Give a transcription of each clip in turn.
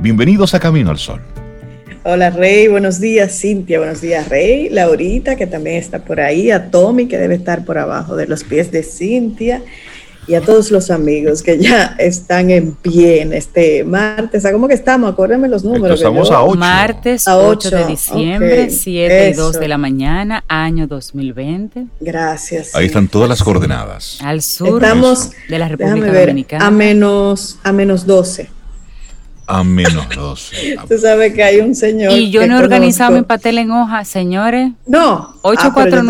Bienvenidos a Camino al Sol. Hola Rey, buenos días Cintia, buenos días Rey, Laurita que también está por ahí, a Tommy que debe estar por abajo de los pies de Cintia y a todos los amigos que ya están en pie en este martes. ¿A cómo que estamos? Acuérdenme los números. Estamos a 8. Martes 8, de diciembre, 7 y 2 de la mañana, año 2020. Gracias. Ahí están todas las coordenadas. Al sur Estamos, de la República ver, Dominicana. A menos, a menos 12. A menos 12. Tú sabes que hay un señor. Y yo no he organizado mi pastel en hoja, señores. No. Ah, pero yo te-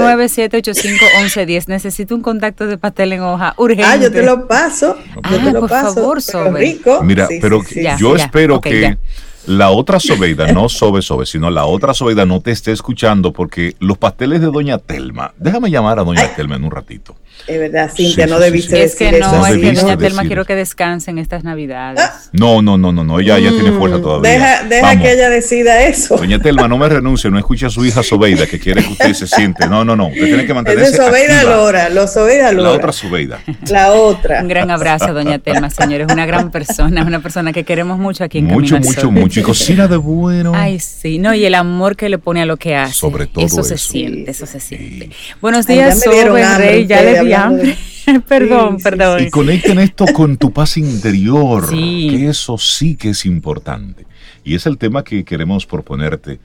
849-785-1110. Necesito un contacto de pastel en hoja urgente. Ah, yo te lo paso. Yo Ah, te lo por paso. favor, Sobe. rico. Mira, Sí, pero sí, sí. Ya, yo ya, espero que ya. La otra Sobeida, no Sobe Sobe, sino la otra Sobeida no te esté escuchando porque los pasteles de Doña Telma, déjame llamar a Doña Telma en un ratito. Es verdad, Cintia, Sí, no sí, debiste sí, Es que no, eso. Es que doña Telma quiero que descanse en estas navidades. No, no, no, no, no, ella ya tiene fuerza todavía. Mm, Deja, deja Vamos. que ella decida eso. Doña Telma, no me renuncie, no escuche a su hija Sobeida que quiere que usted se siente. No, no, no, usted tiene que Es de mantenerse Sobeida activa. Lora, los Sobeida Lora. La otra Sobeida. La otra. Un gran abrazo doña Telma, señores. Una gran persona, una persona que queremos mucho aquí en Mucho, Camino mucho, Sol. mucho. Y cocina de bueno. Ay, sí, no, y el amor que le pone a lo que hace. Sobre todo Eso se eso. siente, eso se sí. siente. Buenos Ay, ya días, Sobe, hambre Rey, ya le di hambre. perdón, Sí, sí, perdón. Y conecten esto con tu paz interior, Sí. que eso sí que es importante. Y es el tema que queremos proponerte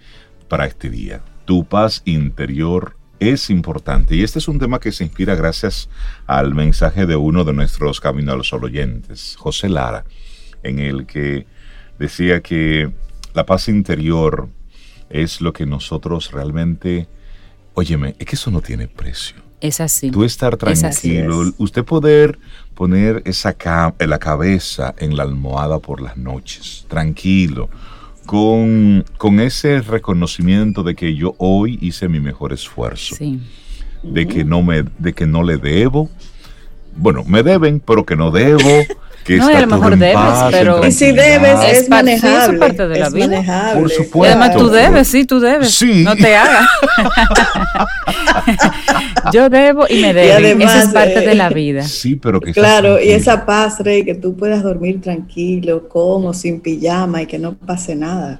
para este día. Tu paz interior es importante. Y este es un tema que se inspira gracias al mensaje de uno de nuestros Camino al Sol oyentes, José Lara, en el que decía que la paz interior es lo que nosotros realmente... Óyeme, es que eso no tiene precio Es así. tú estar Es tranquilo, es. usted poder poner esa ca- la cabeza en la almohada por las noches, tranquilo, con, con ese reconocimiento de que yo hoy hice mi mejor esfuerzo, Sí. de que no me, de que no le debo, bueno, me deben, pero que no debo, que No, y a está lo todo mejor en debes, paz, en pero- Y si debes, Es es es manejable. parte de la es vida. manejable. Por Y supuesto. además tú debes, sí, tú debes. Sí. No te hagas. Yo debo y me además, Eso es parte eh, de la vida. Sí, pero que Claro, y esa paz, Rey, que tú puedas dormir tranquilo, con o sin pijama y que no pase nada.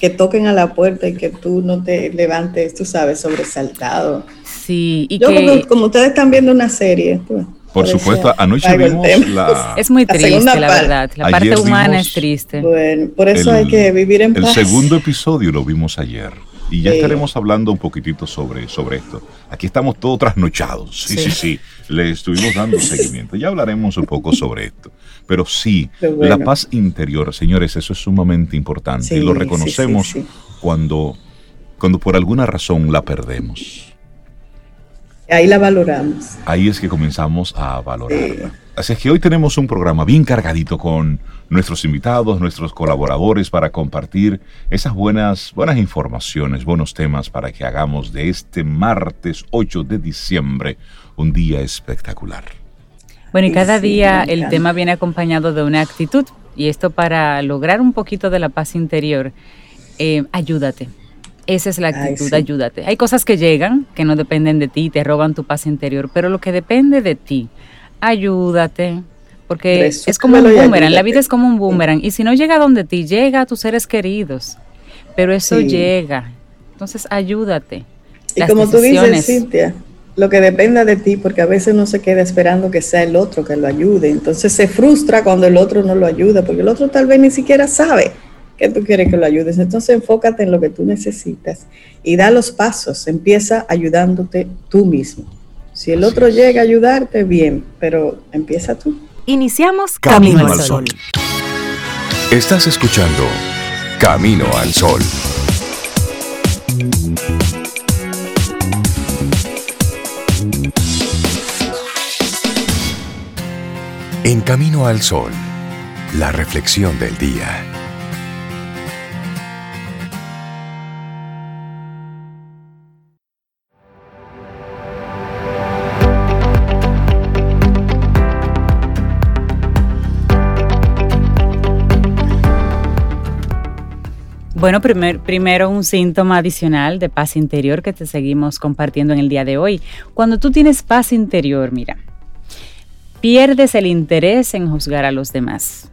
Que toquen a la puerta y que tú no te levantes, tú sabes, sobresaltado. Sí, y Yo, que como, como ustedes están viendo una serie, pues, Por supuesto, anoche el vimos la... es muy la triste, la parte. verdad. La Ayer parte humana es triste. Bueno, por eso El- hay que vivir en El paz. segundo episodio lo vimos ayer y ya Sí. estaremos hablando un poquitito sobre, sobre esto. Aquí estamos todos trasnochados. Sí, sí, Sí. sí, Le estuvimos dando seguimiento. Ya hablaremos un poco sobre esto. Pero sí, bueno. la paz interior, señores, eso es sumamente importante Sí, y lo reconocemos sí, sí. Cuando, cuando por alguna razón la perdemos. Ahí la valoramos. Ahí es que comenzamos a valorarla. Así es que hoy tenemos un programa bien cargadito con nuestros invitados, nuestros colaboradores para compartir esas buenas, buenas informaciones, buenos temas para que hagamos de este martes 8 de diciembre un día espectacular. Bueno, y Sí, cada sí, día el tema viene acompañado de una actitud. Y esto para lograr un poquito de la paz interior, eh, ayúdate. Esa es la Ay, actitud, sí. ayúdate. Hay cosas que llegan, que no dependen de ti, te roban tu paz interior, pero lo que depende de ti, ayúdate. Porque es como un boomerang, la vida es como un boomerang. Y si no llega donde ti, llega a tus seres queridos. Pero eso Sí. llega. Entonces, ayúdate. Y Las como tú dices. Cintia, lo que dependa de ti, porque a veces uno se queda esperando que sea el otro que lo ayude. Entonces se frustra cuando el otro no lo ayuda, porque el otro tal vez ni siquiera sabe que tú quieres que lo ayudes. Entonces enfócate en lo que tú necesitas y da los pasos. Empieza ayudándote tú mismo. Si el Así otro es. llega a ayudarte, bien, pero empieza tú. Iniciamos Camino Camino, al al Sol. Estás escuchando Camino al Sol. En Camino al Sol, la reflexión del día. Bueno, primer- primero un síntoma adicional de paz interior que te seguimos compartiendo en el día de hoy. Cuando tú tienes paz interior, mira, pierdes el interés en juzgar a los demás.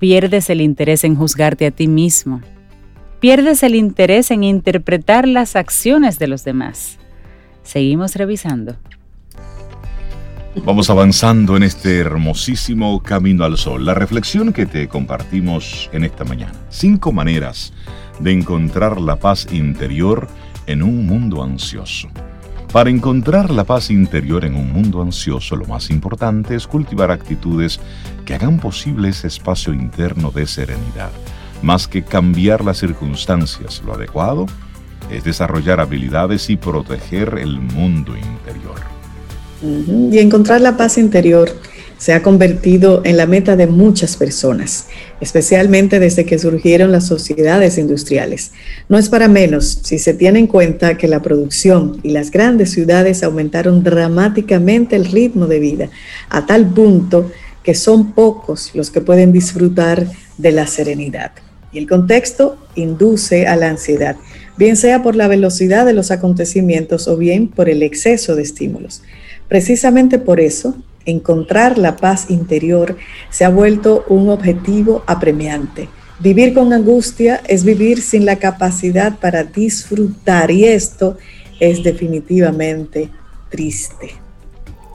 pierdes el interés en juzgarte a ti mismo. Pierdes el interés en interpretar las acciones de los demás. Seguimos revisando. Vamos avanzando en este hermosísimo camino al sol. La reflexión que te compartimos en esta mañana. Cinco maneras de encontrar la paz interior en un mundo ansioso. Para encontrar la paz interior en un mundo ansioso, lo más importante es cultivar actitudes que hagan posible ese espacio interno de serenidad. Más que cambiar las circunstancias, lo adecuado es desarrollar habilidades y proteger el mundo interior. Y encontrar la paz interior se ha convertido en la meta de muchas personas, especialmente desde que surgieron las sociedades industriales. No es para menos si se tiene en cuenta que la producción y las grandes ciudades aumentaron dramáticamente el ritmo de vida, a tal punto que son pocos los que pueden disfrutar de la serenidad. Y el contexto induce a la ansiedad, bien sea por la velocidad de los acontecimientos o bien por el exceso de estímulos. Precisamente por eso, encontrar la paz interior se ha vuelto un objetivo apremiante. Vivir con angustia es vivir sin la capacidad para disfrutar y esto es definitivamente triste.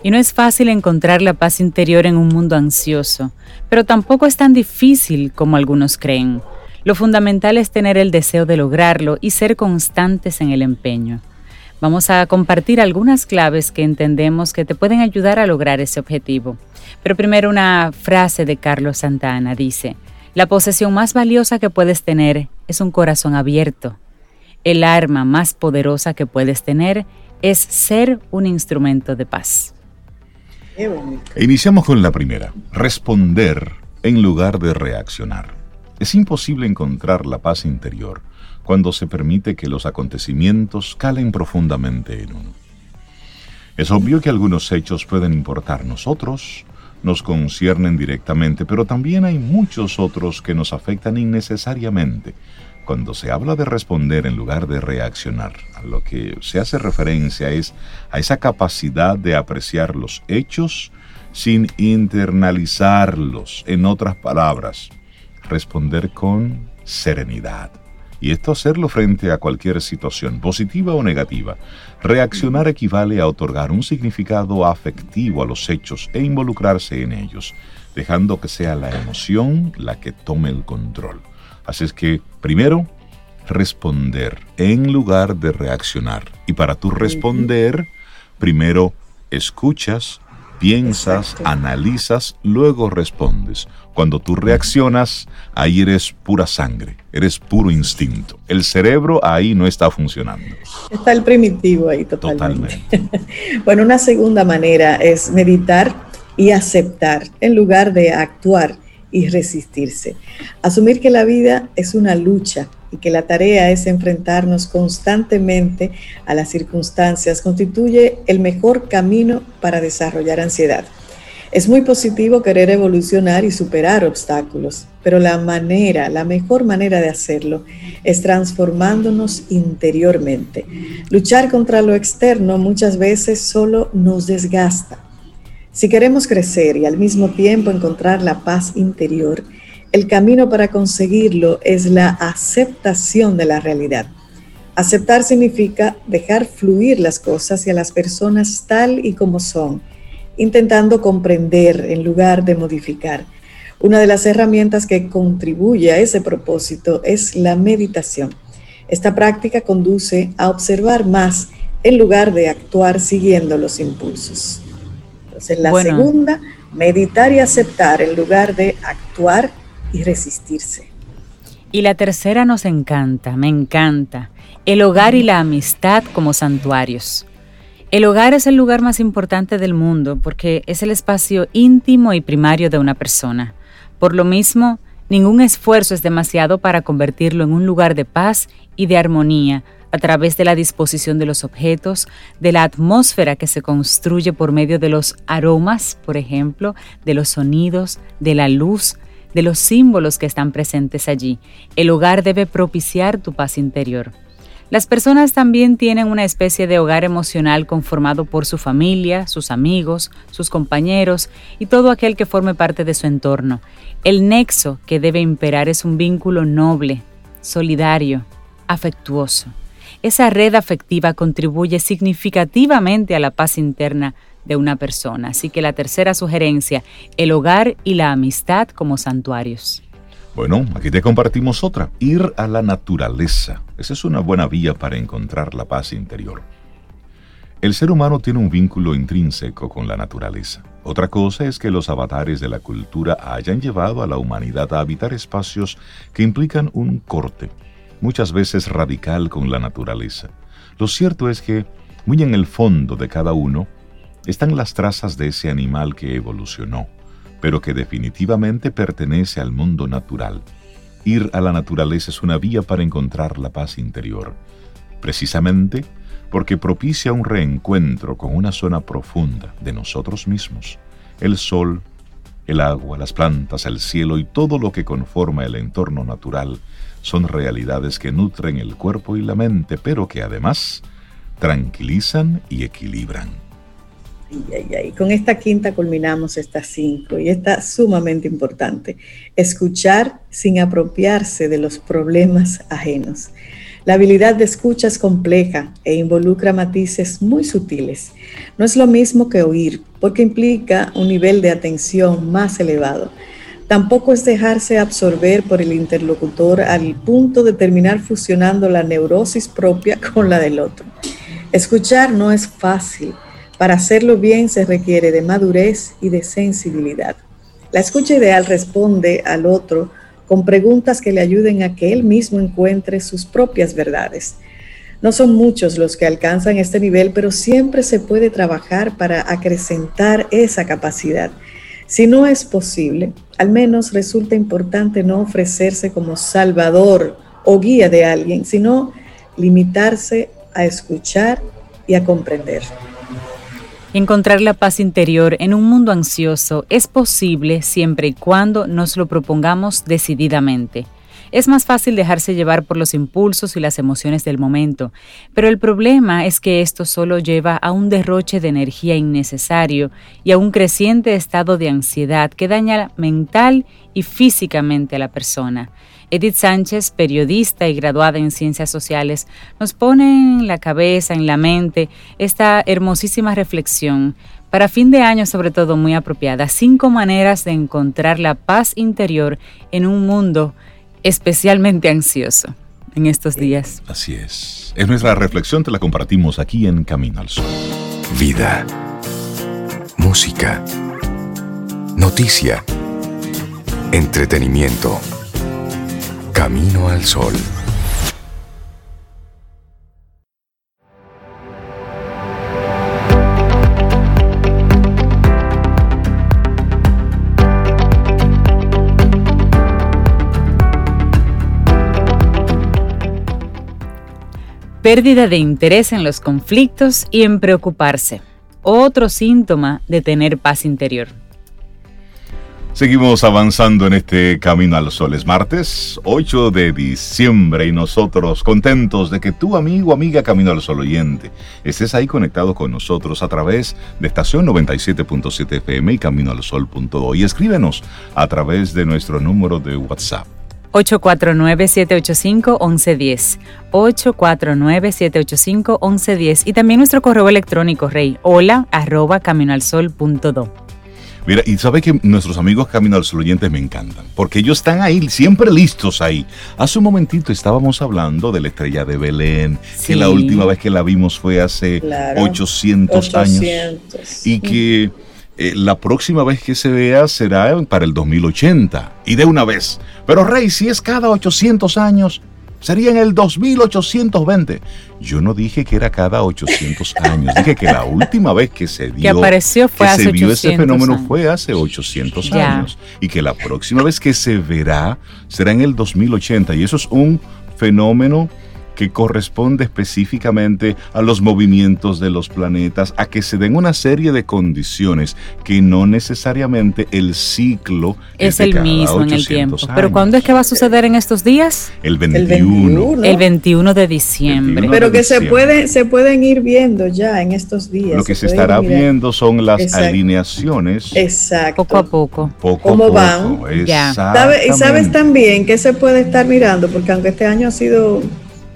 Y no es fácil encontrar la paz interior en un mundo ansioso, pero tampoco es tan difícil como algunos creen. Lo fundamental es tener el deseo de lograrlo y ser constantes en el empeño. Vamos a compartir algunas claves que entendemos que te pueden ayudar a lograr ese objetivo. Pero primero una frase de Carlos Santana dice, la posesión más valiosa que puedes tener es un corazón abierto. El arma más poderosa que puedes tener es ser un instrumento de paz. Iniciamos con la primera, responder en lugar de reaccionar. Es imposible encontrar la paz interior cuando se permite que los acontecimientos calen profundamente en uno. Es obvio que algunos hechos pueden importarnos, otros nos conciernen directamente, pero también hay muchos otros que nos afectan innecesariamente. Cuando se habla de responder en lugar de reaccionar, a lo que se hace referencia es a esa capacidad de apreciar los hechos sin internalizarlos. En otras palabras, responder con serenidad y esto hacerlo frente a cualquier situación, positiva o negativa. Reaccionar equivale a otorgar un significado afectivo a los hechos e involucrarse en ellos, dejando que sea la emoción la que tome el control. Así es que, primero, responder en lugar de reaccionar. Y para tú responder, primero escuchas, piensas, analizas, luego respondes. Cuando tú reaccionas, ahí eres pura sangre, eres puro instinto. El cerebro ahí no está funcionando. Está el primitivo ahí totalmente. totalmente. bueno, una segunda manera es meditar y aceptar en lugar de actuar y resistirse. Asumir que la vida es una lucha y que la tarea es enfrentarnos constantemente a las circunstancias constituye el mejor camino para desarrollar ansiedad. Es muy positivo querer evolucionar y superar obstáculos, pero la manera, la mejor manera de hacerlo es transformándonos interiormente. Luchar contra lo externo muchas veces solo nos desgasta. Si queremos crecer y al mismo tiempo encontrar la paz interior, el camino para conseguirlo es la aceptación de la realidad. Aceptar significa dejar fluir las cosas y a las personas tal y como son, intentando comprender en lugar de modificar. Una de las herramientas que contribuye a ese propósito es la meditación. Esta práctica conduce a observar más en lugar de actuar siguiendo los impulsos. Entonces, la segunda, meditar y aceptar en lugar de actuar y resistirse. Y la tercera nos encanta, me encanta, el hogar y la amistad como santuarios. El hogar es el lugar más importante del mundo porque es el espacio íntimo y primario de una persona. Por lo mismo, ningún esfuerzo es demasiado para convertirlo en un lugar de paz y de armonía a través de la disposición de los objetos, de la atmósfera que se construye por medio de los aromas, por ejemplo, de los sonidos, de la luz, de los símbolos que están presentes allí. El hogar debe propiciar tu paz interior. Las personas también tienen una especie de hogar emocional conformado por su familia, sus amigos, sus compañeros y todo aquel que forme parte de su entorno. El nexo que debe imperar es un vínculo noble, solidario, afectuoso. Esa red afectiva contribuye significativamente a la paz interna de una persona. Así que la tercera sugerencia, el hogar y la amistad como santuarios. Bueno, aquí te compartimos otra, ir a la naturaleza. Esa es una buena vía para encontrar la paz interior. El ser humano tiene un vínculo intrínseco con la naturaleza. Otra cosa es que los avatares de la cultura hayan llevado a la humanidad a habitar espacios que implican un corte, muchas veces radical con la naturaleza. Lo cierto es que, muy en el fondo de cada uno, están las trazas de ese animal que evolucionó, pero que definitivamente pertenece al mundo natural. Ir a la naturaleza es una vía para encontrar la paz interior, precisamente porque propicia un reencuentro con una zona profunda de nosotros mismos, el sol, el agua, las plantas, el cielo y todo lo que conforma el entorno natural son realidades que nutren el cuerpo y la mente, pero que además tranquilizan y equilibran. Y, con esta quinta culminamos estas cinco y está sumamente importante. Escuchar sin apropiarse de los problemas ajenos. La habilidad de escucha es compleja e involucra matices muy sutiles. No es lo mismo que oír, porque implica un nivel de atención más elevado. Tampoco es dejarse absorber por el interlocutor al punto de terminar fusionando la neurosis propia con la del otro. Escuchar no es fácil para hacerlo bien se requiere de madurez y de sensibilidad. La escucha ideal responde al otro con preguntas que le ayuden a que él mismo encuentre sus propias verdades. No son muchos los que alcanzan este nivel, pero siempre se puede trabajar para acrecentar esa capacidad. Si no es posible, al menos resulta importante no ofrecerse como salvador o guía de alguien, sino limitarse a escuchar y a comprender. Encontrar la paz interior en un mundo ansioso es posible siempre y cuando nos lo propongamos decididamente. Es más fácil dejarse llevar por los impulsos y las emociones del momento, pero el problema es que esto solo lleva a un derroche de energía innecesario y a un creciente estado de ansiedad que daña mental y físicamente a la persona. Edith Sánchez, periodista y graduada en ciencias sociales, nos pone en la cabeza, en la mente, esta hermosísima reflexión, para fin de año sobre todo muy apropiada, cinco maneras de encontrar la paz interior en un mundo especialmente ansioso en estos días. Así es. Es nuestra reflexión, te la compartimos aquí en Camino al Sol. Vida. Música. Noticia. Entretenimiento. Camino al Sol. Pérdida de interés en los conflictos y en preocuparse. Otro síntoma de tener paz interior. Seguimos avanzando en este Camino al Sol. Es martes 8 de diciembre y nosotros contentos de que tu amigo, amiga Camino al Sol oyente, estés ahí conectado con nosotros a través de estación 97.7 FM y Camino al Sol.do y escríbenos a través de nuestro número de WhatsApp. 849-785-1110. 849-785-1110. Y también nuestro correo electrónico, rey, hola arroba caminoalsol.do. Mira, y sabe que nuestros amigos Camino al Sol oyentes me encantan, porque ellos están ahí, siempre listos ahí. Hace un momentito estábamos hablando de la estrella de Belén, que la última vez que la vimos fue hace 800, años. Y que eh, la próxima vez que se vea será para el 2080. Y de una vez. Pero Rey, si es cada 800 años, Sería en el 2820. Yo no dije que era cada 800 años, dije que la última vez que se dio, que apareció fue que se vio ese fenómeno fue hace 800 años y que la próxima vez que se verá será en el 2080 y eso es un fenómeno que corresponde específicamente a los movimientos de los planetas, a que se den una serie de condiciones que no necesariamente el ciclo es, el mismo en el tiempo. Pero ¿cuándo es que va a suceder en estos días? El 21. El 21, de diciembre. Pero que se puede se pueden ir viendo ya en estos días. Lo que se, estará viendo son las alineaciones. Exacto. Poco a poco. Poco ¿Cómo a van? Ya. y sabes también que se puede estar mirando, porque aunque este año ha sido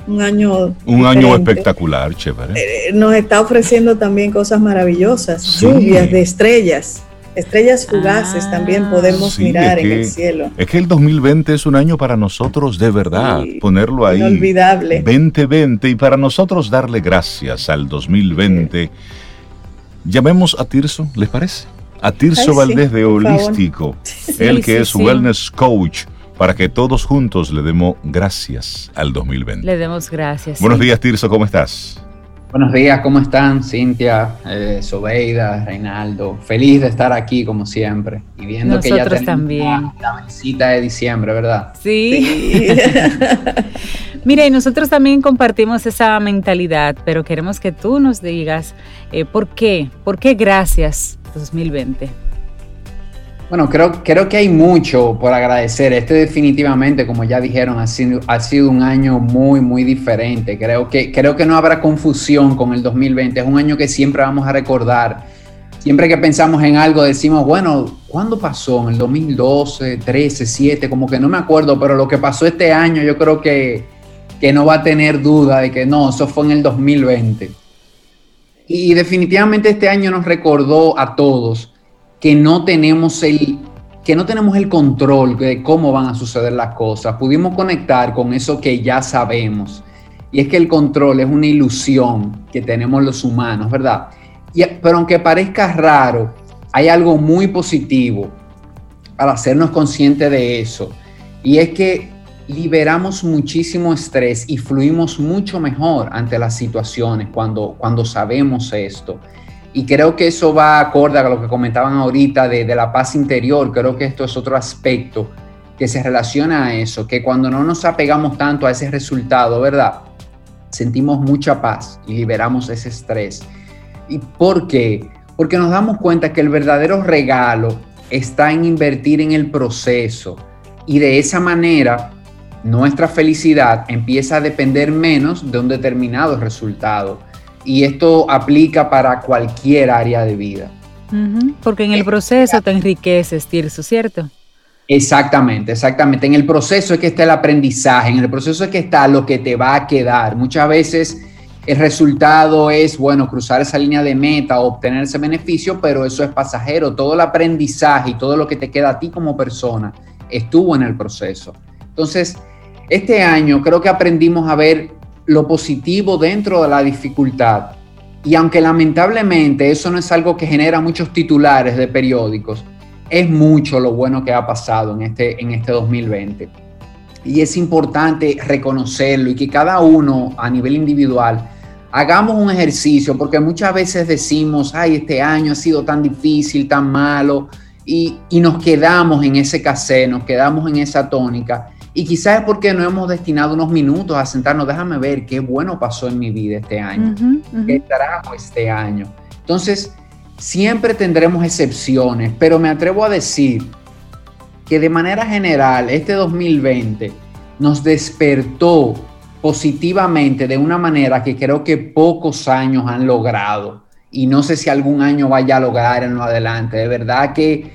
un año un año espectacular, chévere. Eh, nos está ofreciendo también cosas maravillosas, lluvias de estrellas. Estrellas fugaces también podemos mirar en el cielo. Es que el 2020 es un año para nosotros de verdad, ponerlo ahí. Inolvidable. 2020 y para nosotros darle gracias al 2020. Llamemos a Tirso, ¿les parece? A Tirso Valdés de Holístico, el que es Wellness Coach para que todos juntos le demos gracias al 2020. Le demos gracias. Buenos días, Tirso, ¿cómo estás? Buenos días, ¿cómo están? Cintia, eh, Sobeida, Reinaldo. Feliz de estar aquí como siempre. Y viendo que ya tenemos también. La, visita de diciembre, ¿verdad? Sí. Mira, y nosotros también compartimos esa mentalidad, pero queremos que tú nos digas eh, por qué, por qué gracias 2020. Bueno, creo, creo que hay mucho por agradecer. Este definitivamente, como ya dijeron, ha sido, ha sido un año muy, muy diferente. Creo que, creo que no habrá confusión con el 2020. Es un año que siempre vamos a recordar. Siempre que pensamos en algo decimos, bueno, ¿cuándo pasó? ¿En el 2012, 13, 7? Como que no me acuerdo, pero lo que pasó este año yo creo que, que no va a tener duda de que no, eso fue en el 2020. Y definitivamente este año nos recordó a todos que no tenemos el que no tenemos el control de cómo van a suceder las cosas. Pudimos conectar con eso que ya sabemos. Y es que el control es una ilusión que tenemos los humanos, ¿verdad? Y, pero aunque parezca raro, hay algo muy positivo para hacernos conscientes de eso. Y es que liberamos muchísimo estrés y fluimos mucho mejor ante las situaciones cuando, cuando sabemos esto. Y creo que eso va acorde a lo que comentaban ahorita de, de, la paz interior. Creo que esto es otro aspecto que se relaciona a eso, que cuando no nos apegamos tanto a ese resultado, ¿verdad? Sentimos mucha paz y liberamos ese estrés. ¿Y por qué? Porque nos damos cuenta que el verdadero regalo está en invertir en el proceso y de esa manera nuestra felicidad empieza a depender menos de un determinado resultado y esto aplica para cualquier área de vida. porque en el proceso te enriqueces, Tirso, ¿cierto? Exactamente, exactamente. En el proceso es que está el aprendizaje, en el proceso es que está lo que te va a quedar. Muchas veces el resultado es, bueno, cruzar esa línea de meta obtener ese beneficio, pero eso es pasajero. Todo el aprendizaje y todo lo que te queda a ti como persona estuvo en el proceso. Entonces, este año creo que aprendimos a ver lo positivo dentro de la dificultad. Y aunque lamentablemente eso no es algo que genera muchos titulares de periódicos, es mucho lo bueno que ha pasado en este, en este 2020. Y es importante reconocerlo y que cada uno a nivel individual hagamos un ejercicio, porque muchas veces decimos, ay, este año ha sido tan difícil, tan malo, y, y nos quedamos en ese casé, nos quedamos en esa tónica y quizás es porque no hemos destinado unos minutos a sentarnos, déjame ver qué bueno pasó en mi vida este año, qué trajo este año. Entonces, siempre tendremos excepciones, pero me atrevo a decir que de manera general este 2020 nos despertó positivamente de una manera que creo que pocos años han logrado. Y no sé si algún año vaya a lograr en lo adelante. De verdad que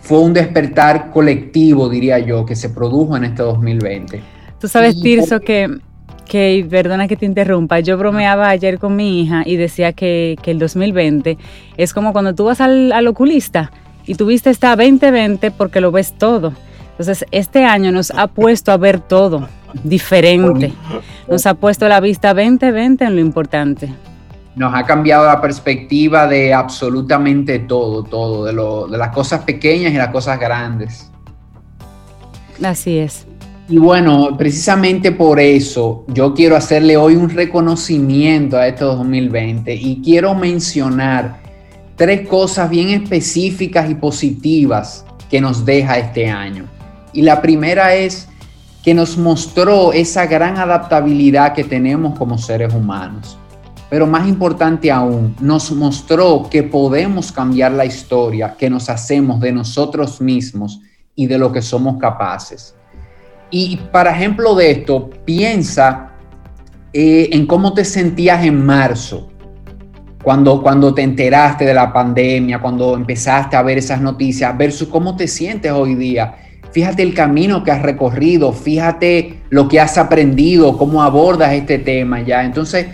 fue un despertar colectivo, diría yo, que se produjo en este 2020. Tú sabes, Tirso, que, que, perdona que te interrumpa, yo bromeaba ayer con mi hija y decía que, que el 2020 es como cuando tú vas al, al oculista y tuviste esta 2020 porque lo ves todo. Entonces, este año nos ha puesto a ver todo diferente. Nos ha puesto la vista 2020 en lo importante nos ha cambiado la perspectiva de absolutamente todo, todo, de, lo, de las cosas pequeñas y las cosas grandes. Así es. Y bueno, precisamente por eso yo quiero hacerle hoy un reconocimiento a este 2020 y quiero mencionar tres cosas bien específicas y positivas que nos deja este año. Y la primera es que nos mostró esa gran adaptabilidad que tenemos como seres humanos. Pero más importante aún, nos mostró que podemos cambiar la historia que nos hacemos de nosotros mismos y de lo que somos capaces. Y para ejemplo de esto, piensa eh, en cómo te sentías en marzo, cuando, cuando te enteraste de la pandemia, cuando empezaste a ver esas noticias, versus cómo te sientes hoy día. Fíjate el camino que has recorrido, fíjate lo que has aprendido, cómo abordas este tema ya. Entonces,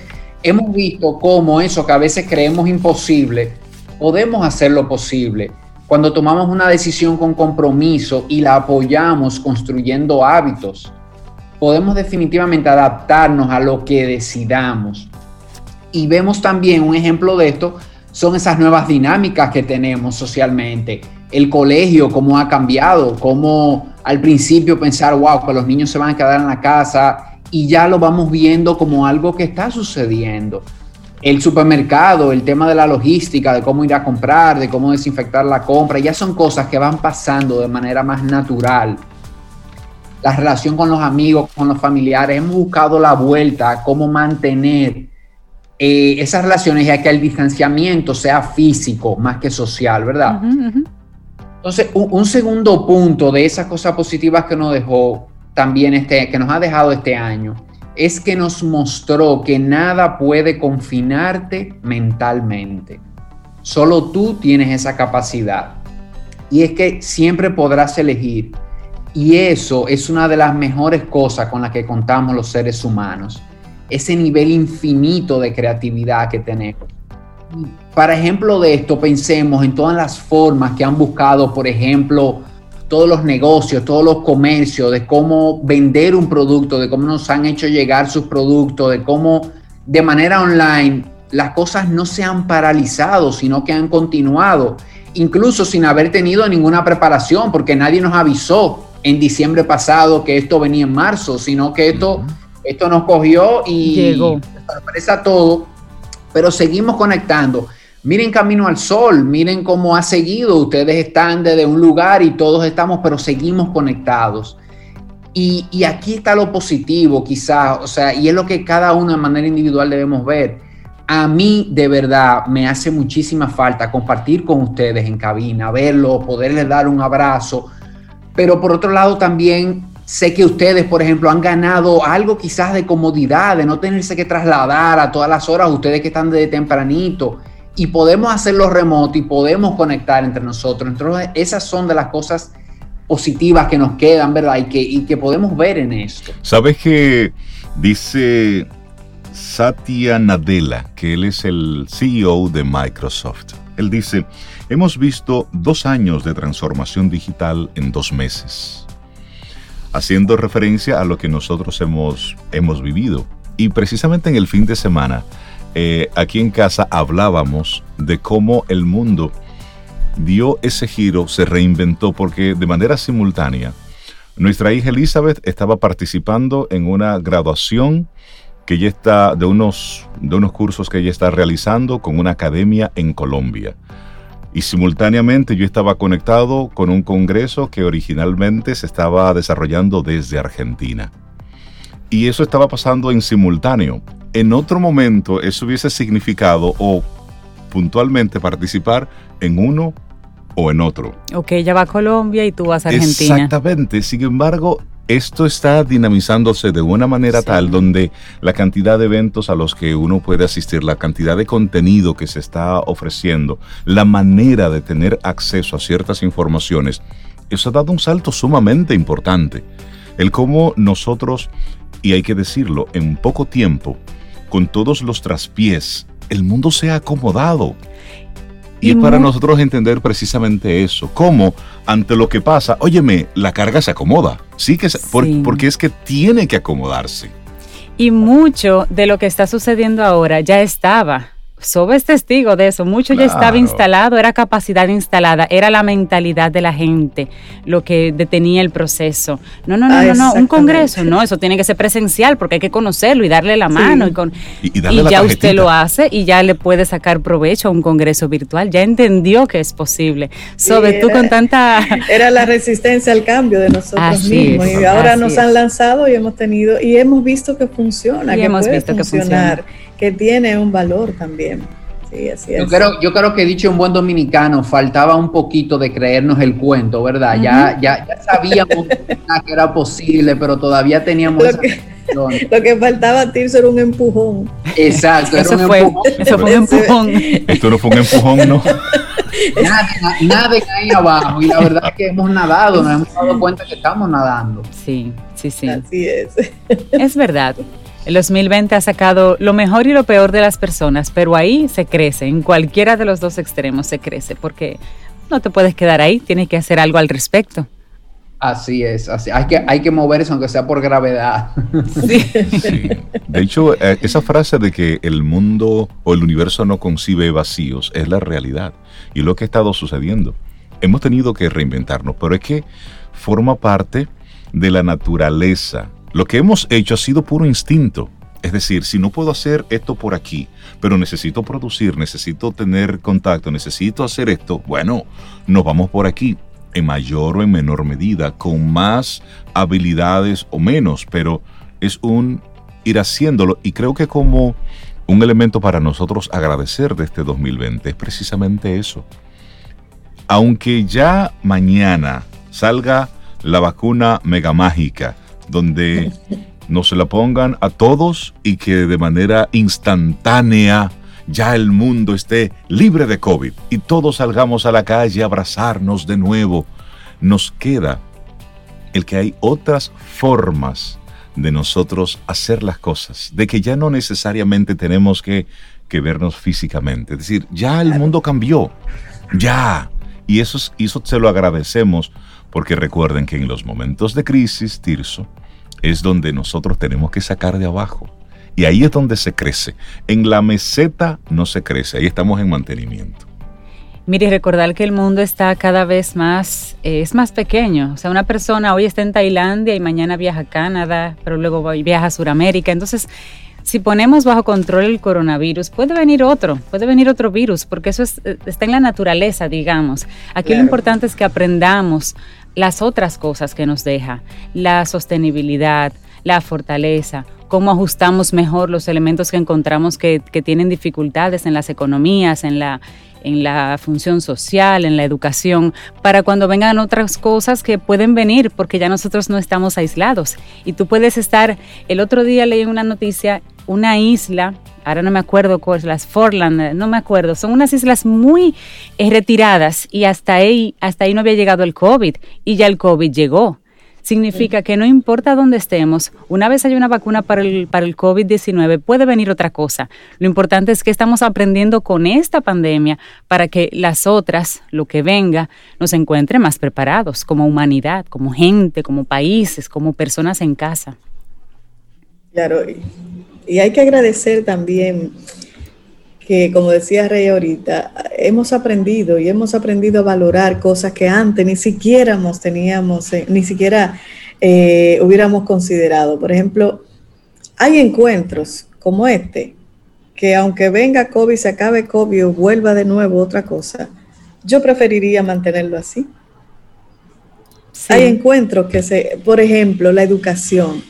hemos visto cómo eso que a veces creemos imposible, podemos hacerlo posible cuando tomamos una decisión con compromiso y la apoyamos construyendo hábitos, podemos definitivamente adaptarnos a lo que decidamos. Y vemos también un ejemplo de esto, son esas nuevas dinámicas que tenemos socialmente. El colegio, cómo ha cambiado, cómo al principio pensar, wow, que los niños se van a quedar en la casa y ya lo vamos viendo como algo que está sucediendo el supermercado, el tema de la logística, de cómo ir a comprar, de cómo desinfectar la compra, ya son cosas que van pasando de manera más natural. La relación con los amigos, con los familiares, hemos buscado la vuelta cómo mantener eh, esas relaciones ya que el distanciamiento sea físico más que social, ¿verdad? Entonces, un, un, segundo punto de esas cosas positivas que nos dejó también este, que nos ha dejado este año, es que nos mostró que nada puede confinarte mentalmente. Solo tú tienes esa capacidad. Y es que siempre podrás elegir. Y eso es una de las mejores cosas con las que contamos los seres humanos. Ese nivel infinito de creatividad que tenemos. Para ejemplo de esto, pensemos en todas las formas que han buscado, por ejemplo, todos los negocios, todos los comercios, de cómo vender un producto, de cómo nos han hecho llegar sus productos, de cómo de manera online las cosas no se han paralizado, sino que han continuado, incluso sin haber tenido ninguna preparación, porque nadie nos avisó en diciembre pasado que esto venía en marzo, sino que esto, esto nos cogió y llegó. Sorpresa todo, pero seguimos conectando. Miren Camino al Sol, miren cómo ha seguido. Ustedes están desde un lugar y todos estamos, pero seguimos conectados. Y, y aquí está lo positivo, quizás, o sea, y es lo que cada uno de manera individual debemos ver. A mí de verdad me hace muchísima falta compartir con ustedes en cabina, verlo, poderles dar un abrazo, pero por otro lado también sé que ustedes, por ejemplo, han ganado algo quizás de comodidad, de no tenerse que trasladar a todas las horas, ustedes que están desde tempranito y podemos hacerlo remoto y podemos conectar entre nosotros. Entonces, esas son de las cosas positivas que nos quedan, ¿verdad? Y que, y que podemos ver en esto. ¿Sabes que dice Satya Nadella, que él es el CEO de Microsoft? Él dice, hemos visto dos años de transformación digital en dos meses, haciendo referencia a lo que nosotros hemos, hemos vivido. Y precisamente en el fin de semana, eh, aquí en casa hablábamos de cómo el mundo dio ese giro, se reinventó, porque de manera simultánea, nuestra hija Elizabeth estaba participando en una graduación que ella está, de unos, de unos cursos que ella está realizando con una academia en Colombia. Y simultáneamente yo estaba conectado con un congreso que originalmente se estaba desarrollando desde Argentina. Y eso estaba pasando en simultáneo en otro momento eso hubiese significado o puntualmente participar en uno o en otro. Ok, ella va a Colombia y tú vas a Argentina. Exactamente. Sin embargo, esto está dinamizándose de una manera sí. tal donde la cantidad de eventos a los que uno puede asistir, la cantidad de contenido que se está ofreciendo, la manera de tener acceso a ciertas informaciones, eso ha dado un salto sumamente importante. El cómo nosotros, y hay que decirlo, en poco tiempo, con todos los traspiés, el mundo se ha acomodado. Y, y es para nosotros entender precisamente eso, cómo ante lo que pasa, óyeme, la carga se acomoda, sí que se, sí. Por, porque es que tiene que acomodarse. Y mucho de lo que está sucediendo ahora ya estaba Sobe es testigo de eso, mucho ya estaba instalado, era capacidad instalada, era la mentalidad de la gente lo que detenía el proceso. No, no, no, no, no, un congreso, no, eso tiene que ser presencial porque hay que conocerlo y darle la mano y, con, y, ya usted lo hace y ya le puede sacar provecho a un congreso virtual, ya entendió que es posible. Sobe, tú con tanta... Era la resistencia al cambio de nosotros mismos. Y ahora nos han lanzado y hemos tenido, y hemos visto que funciona, que hemos puede visto funcionar. Que funciona que tiene un valor también. Sí, así es. Yo creo, yo creo que dicho un buen dominicano, faltaba un poquito de creernos el cuento, ¿verdad? ya, ya, ya sabíamos que era posible, pero todavía teníamos lo, que, lo que faltaba a ti era un empujón. Exacto, eso fue, Eso fue un empujón. Esto no fue un empujón, ¿no? Nada, ahí abajo y la verdad es que hemos nadado, nos hemos dado cuenta que estamos nadando. Sí, sí, sí. Así es. Es verdad. El 2020 ha sacado lo mejor y lo peor de las personas, pero ahí se crece, en cualquiera de los dos extremos se crece, porque no te puedes quedar ahí, tienes que hacer algo al respecto. Así es, así. Hay, que, hay que moverse aunque sea por gravedad. Sí. De hecho, eh, esa frase de que el mundo o el universo no concibe vacíos es la realidad y lo que ha estado sucediendo. Hemos tenido que reinventarnos, pero es que forma parte de la naturaleza lo que hemos hecho ha sido puro instinto. Es decir, si no puedo hacer esto por aquí, pero necesito producir, necesito tener contacto, necesito hacer esto, bueno, nos vamos por aquí, en mayor o en menor medida, con más habilidades o menos, pero es un ir haciéndolo y creo que como un elemento para nosotros agradecer de este 2020 es precisamente eso. Aunque ya mañana salga la vacuna mega mágica, donde no se la pongan a todos y que de manera instantánea ya el mundo esté libre de COVID y todos salgamos a la calle a abrazarnos de nuevo. Nos queda el que hay otras formas de nosotros hacer las cosas, de que ya no necesariamente tenemos que, que vernos físicamente. Es decir, ya el mundo cambió, ya. Y eso, eso se lo agradecemos porque recuerden que en los momentos de crisis, Tirso, es donde nosotros tenemos que sacar de abajo. Y ahí es donde se crece. En la meseta no se crece, ahí estamos en mantenimiento. Mire, recordar que el mundo está cada vez más, eh, es más pequeño. O sea, una persona hoy está en Tailandia y mañana viaja a Canadá, pero luego viaja a Sudamérica. Entonces, si ponemos bajo control el coronavirus, puede venir otro, puede venir otro virus, porque eso eh, está en la naturaleza, digamos. Aquí lo importante es que aprendamos las otras cosas que nos deja, la sostenibilidad, la fortaleza, cómo ajustamos mejor los elementos que encontramos que, tienen dificultades en las economías, en la, en la función social, en la educación, para cuando vengan otras cosas que pueden venir, porque ya nosotros no estamos aislados. Y tú puedes estar, el otro día leí una noticia, una isla ahora no me acuerdo cuáles, las Forland, no me acuerdo, son unas islas muy eh, retiradas y hasta ahí, hasta ahí no había llegado el COVID y ya el COVID llegó. Significa que no importa dónde estemos, una vez hay una vacuna para el, para el COVID-19, puede venir otra cosa. Lo importante es que estamos aprendiendo con esta pandemia para que las otras, lo que venga, nos encuentre más preparados como humanidad, como gente, como países, como personas en casa. Claro, y hay que agradecer también que, como decía Rey ahorita, hemos aprendido y hemos aprendido a valorar cosas que antes ni siquiera teníamos, eh, ni siquiera eh, hubiéramos considerado. Por ejemplo, hay encuentros como este, que aunque venga COVID, se acabe COVID o vuelva de nuevo otra cosa, yo preferiría mantenerlo así. Hay encuentros que se, por ejemplo, la educación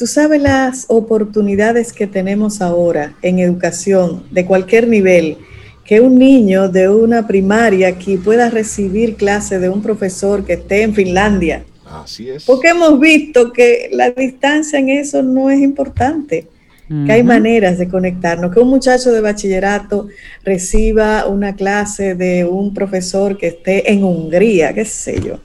Tú sabes las oportunidades que tenemos ahora en educación de cualquier nivel, que un niño de una primaria aquí pueda recibir clase de un profesor que esté en Finlandia. Así es. Porque hemos visto que la distancia en eso no es importante, que hay maneras de conectarnos, que un muchacho de bachillerato reciba una clase de un profesor que esté en Hungría, qué sé yo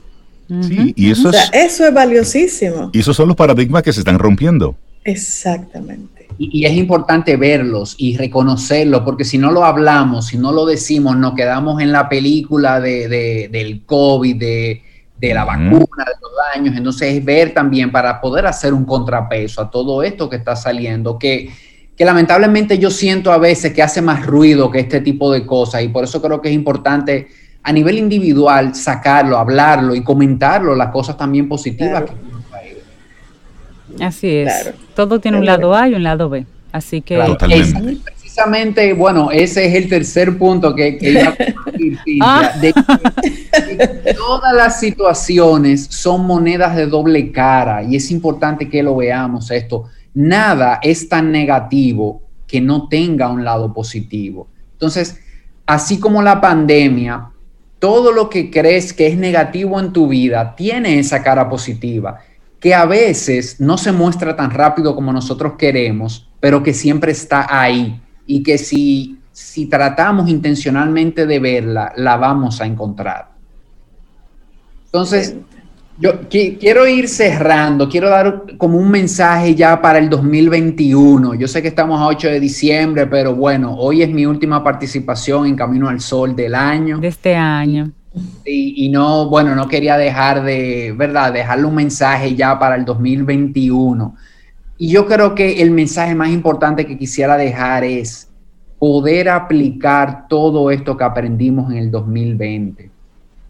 Sí, y eso, es, eso es valiosísimo. Y esos son los paradigmas que se están rompiendo. Exactamente. Y, es importante verlos y reconocerlos, porque si no lo hablamos, si no lo decimos, nos quedamos en la película de, del COVID, de, la vacuna, de los daños. Entonces es ver también para poder hacer un contrapeso a todo esto que está saliendo, que que lamentablemente yo siento a veces que hace más ruido que este tipo de cosas y por eso creo que es importante a nivel individual sacarlo, hablarlo y comentarlo, las cosas también positivas. Así es. Todo tiene un lado A y un lado B. Así que precisamente, bueno, ese es el tercer punto que, iba a compartir, ah. de que todas las situaciones son monedas de doble cara y es importante que lo veamos esto. Nada es tan negativo que no tenga un lado positivo. Entonces, así como la pandemia, todo lo que crees que es negativo en tu vida tiene esa cara positiva, que a veces no se muestra tan rápido como nosotros queremos, pero que siempre está ahí y que si, si tratamos intencionalmente de verla, la vamos a encontrar. Entonces, yo quiero ir cerrando, quiero dar como un mensaje ya para el 2021. Yo sé que estamos a 8 de diciembre, pero bueno, hoy es mi última participación en Camino al Sol del año. De este año. Y, y no, bueno, no quería dejar de, ¿verdad? Dejarle un mensaje ya para el 2021. Y yo creo que el mensaje más importante que quisiera dejar es poder aplicar todo esto que aprendimos en el 2020.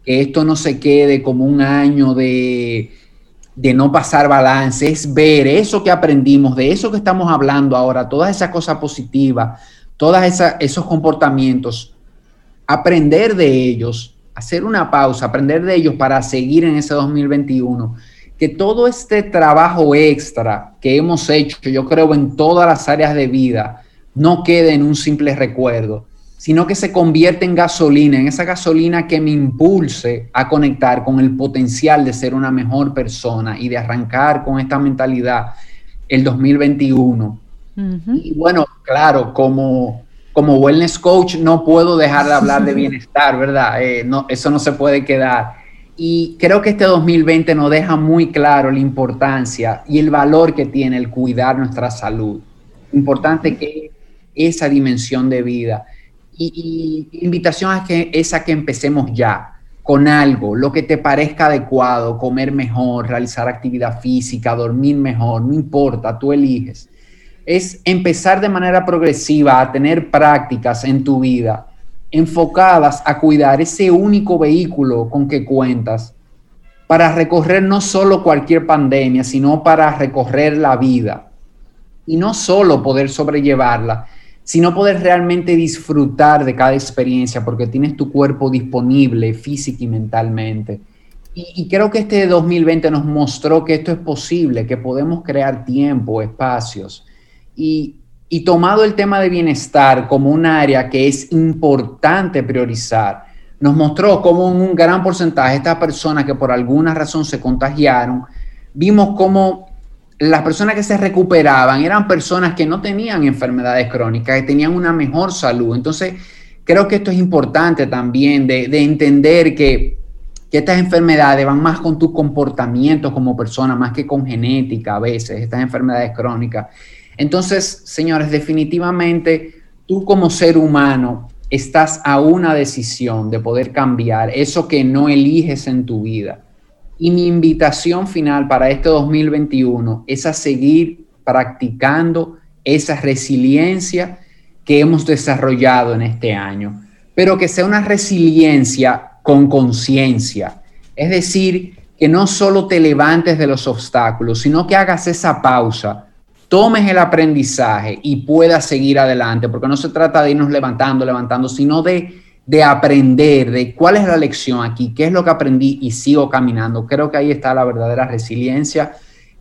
Que esto no se quede como un año de, de no pasar balance, es ver eso que aprendimos, de eso que estamos hablando ahora, todas esas cosas positivas, todos esos comportamientos, aprender de ellos, hacer una pausa, aprender de ellos para seguir en ese 2021 que todo este trabajo extra que hemos hecho, yo creo en todas las áreas de vida, no quede en un simple recuerdo, sino que se convierte en gasolina, en esa gasolina que me impulse a conectar con el potencial de ser una mejor persona y de arrancar con esta mentalidad el 2021. Y bueno, claro, como, como wellness coach no puedo dejar de hablar de bienestar, ¿verdad? Eh, no, eso no se puede quedar. Y creo que este 2020 nos deja muy claro la importancia y el valor que tiene el cuidar nuestra salud. Importante que esa dimensión de vida. Y, invitación a que, es que empecemos ya con algo, lo que te parezca adecuado, comer mejor, realizar actividad física, dormir mejor, no importa, tú eliges. Es empezar de manera progresiva a tener prácticas en tu vida enfocadas a cuidar ese único vehículo con que cuentas para recorrer no solo cualquier pandemia, sino para recorrer la vida. Y no solo poder sobrellevarla, sino poder realmente disfrutar de cada experiencia porque tienes tu cuerpo disponible física y mentalmente. Y, y, creo que este 2020 nos mostró que esto es posible, que podemos crear tiempo, espacios. Y y tomado el tema de bienestar como un área que es importante priorizar, nos mostró cómo un gran porcentaje estas personas que por alguna razón se contagiaron, vimos cómo las personas que se recuperaban eran personas que no tenían enfermedades crónicas, que tenían una mejor salud. Entonces, creo que esto es importante también de, entender que, que estas enfermedades van más con tu comportamiento como persona, más que con genética a veces, estas enfermedades crónicas. Entonces, señores, definitivamente tú como ser humano estás a una decisión de poder cambiar eso que no eliges en tu vida. Y mi invitación final para este 2021 es a seguir practicando esa resiliencia que hemos desarrollado en este año, pero que sea una resiliencia con conciencia. Es decir, que no solo te levantes de los obstáculos, sino que hagas esa pausa tomes el aprendizaje y puedas seguir adelante, porque no se trata de irnos levantando, levantando, sino de, de aprender, de cuál es la lección aquí, qué es lo que aprendí y sigo caminando. Creo que ahí está la verdadera resiliencia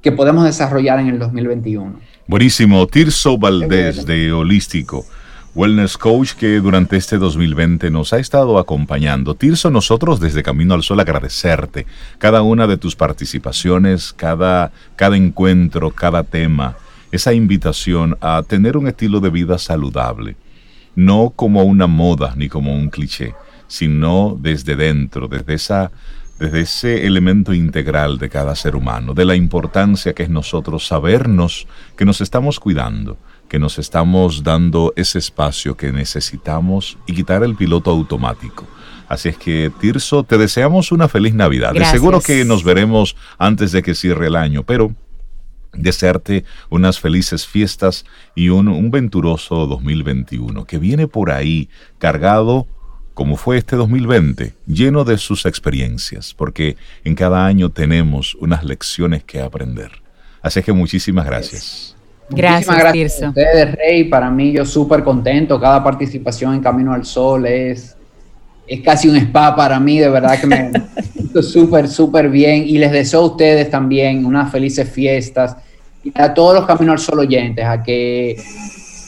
que podemos desarrollar en el 2021. Buenísimo. Tirso Valdés de Holístico. Wellness Coach que durante este 2020 nos ha estado acompañando. Tirso, nosotros desde Camino al Sol agradecerte cada una de tus participaciones, cada, cada encuentro, cada tema esa invitación a tener un estilo de vida saludable, no como una moda ni como un cliché, sino desde dentro, desde esa desde ese elemento integral de cada ser humano, de la importancia que es nosotros sabernos que nos estamos cuidando, que nos estamos dando ese espacio que necesitamos y quitar el piloto automático. Así es que, Tirso, te deseamos una feliz Navidad. De seguro que nos veremos antes de que cierre el año, pero desearte unas felices fiestas y un, un venturoso 2021 que viene por ahí cargado como fue este 2020, lleno de sus experiencias, porque en cada año tenemos unas lecciones que aprender. Así que muchísimas gracias. Gracias, Muchísimas gracias a ustedes, Rey. Para mí, yo súper contento. Cada participación en Camino al Sol es, es casi un spa para mí. De verdad que me siento súper, súper bien. Y les deseo a ustedes también unas felices fiestas. Y a todos los Camino al Sol oyentes, a que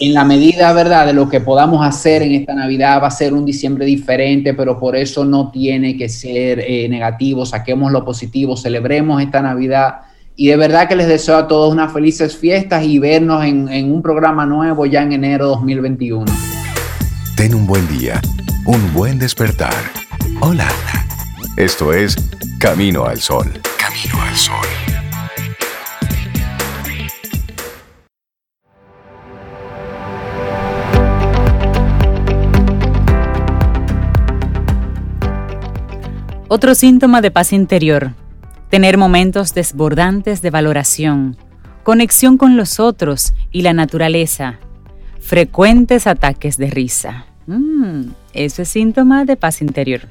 en la medida, ¿verdad?, de lo que podamos hacer en esta Navidad, va a ser un diciembre diferente, pero por eso no tiene que ser eh, negativo. Saquemos lo positivo, celebremos esta Navidad. Y de verdad que les deseo a todos unas felices fiestas y vernos en, en un programa nuevo ya en enero 2021. Ten un buen día, un buen despertar. Hola. Esto es Camino al Sol. Camino al Sol. Otro síntoma de paz interior, tener momentos desbordantes de valoración, conexión con los otros y la naturaleza, frecuentes ataques de risa. Mm, eso es síntoma de paz interior.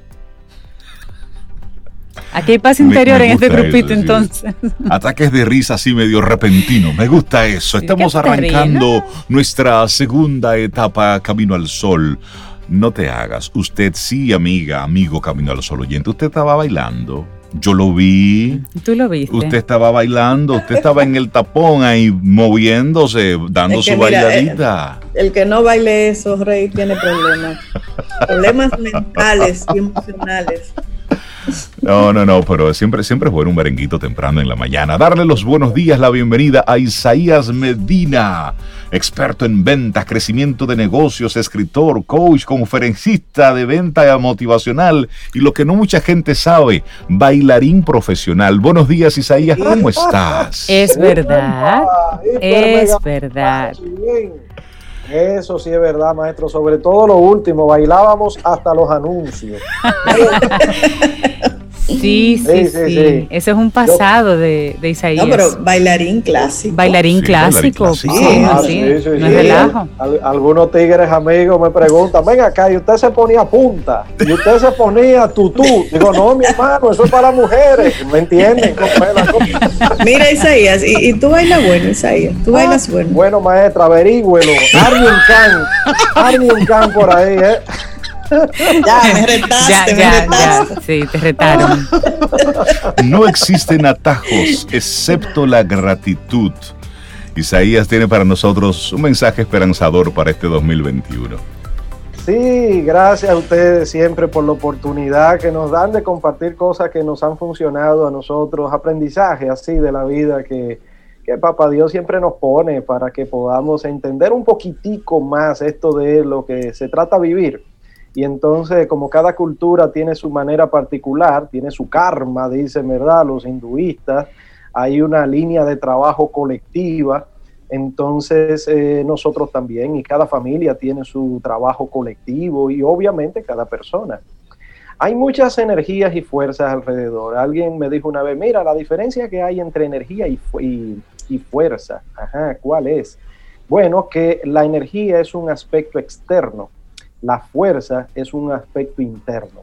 Aquí hay paz interior me en este grupito eso, sí. entonces. Ataques de risa así medio repentino. Me gusta eso. Estamos arrancando nuestra segunda etapa Camino al Sol. No te hagas. Usted sí, amiga, amigo Camino al Sol oyente. Usted estaba bailando. Yo lo vi. Tú lo viste. Usted estaba bailando. Usted estaba en el tapón ahí moviéndose, dando Es que su mira, bailadita. El que no baile eso, Rey, tiene problemas. problemas mentales y emocionales. No, no, no, pero siempre, siempre es bueno un merenguito temprano en la mañana. Darle los buenos días, la bienvenida a Isaías Medina, experto en ventas, crecimiento de negocios, escritor, coach, conferencista de venta motivacional y lo que no mucha gente sabe, bailarín profesional. Buenos días, Isaías, ¿cómo estás? Es verdad. Es verdad. Eso sí es verdad, maestro. Sobre todo lo último, bailábamos hasta los anuncios. Sí, sí, Sí, sí. Eso es un pasado de, de Isaías. No, pero bailarín clásico. Bailarín Sí, clásico. bailarín Sí, clásico. Ah, sí, sí, sí, no es relajo. Al- algunos tigres amigos me preguntan, venga acá, y usted se ponía punta, y usted se ponía tutú. Digo, no, mi hermano, eso es para mujeres. ¿Me entienden? Mira, Isaías, y, y tú bailas bueno, Isaías. Tú bailas bueno. Bueno, maestra, averígüelo. Arnie un can. Arnie un can por ahí, ¿eh? Ya, me retaste, Ya, me ya, retaste. ya. Sí, te retaron. No existen atajos excepto la gratitud. Isaías tiene para nosotros un mensaje esperanzador para este 2021. Sí, gracias a ustedes siempre por la oportunidad que nos dan de compartir cosas que nos han funcionado a nosotros, aprendizaje así de la vida que, que Papá Dios siempre nos pone para que podamos entender un poquitico más esto de lo que se trata vivir. Y entonces, como cada cultura tiene su manera particular, tiene su karma, dicen, ¿verdad? Los hinduistas, hay una línea de trabajo colectiva entonces, eh, nosotros también, y cada familia tiene su trabajo colectivo y obviamente cada persona. Hay muchas energías y fuerzas alrededor. Alguien me dijo una vez, mira, la diferencia que hay entre energía y, y- y fuerza. Ajá, ¿cuál es? Bueno, que la energía es un aspecto externo, la fuerza es un aspecto interno.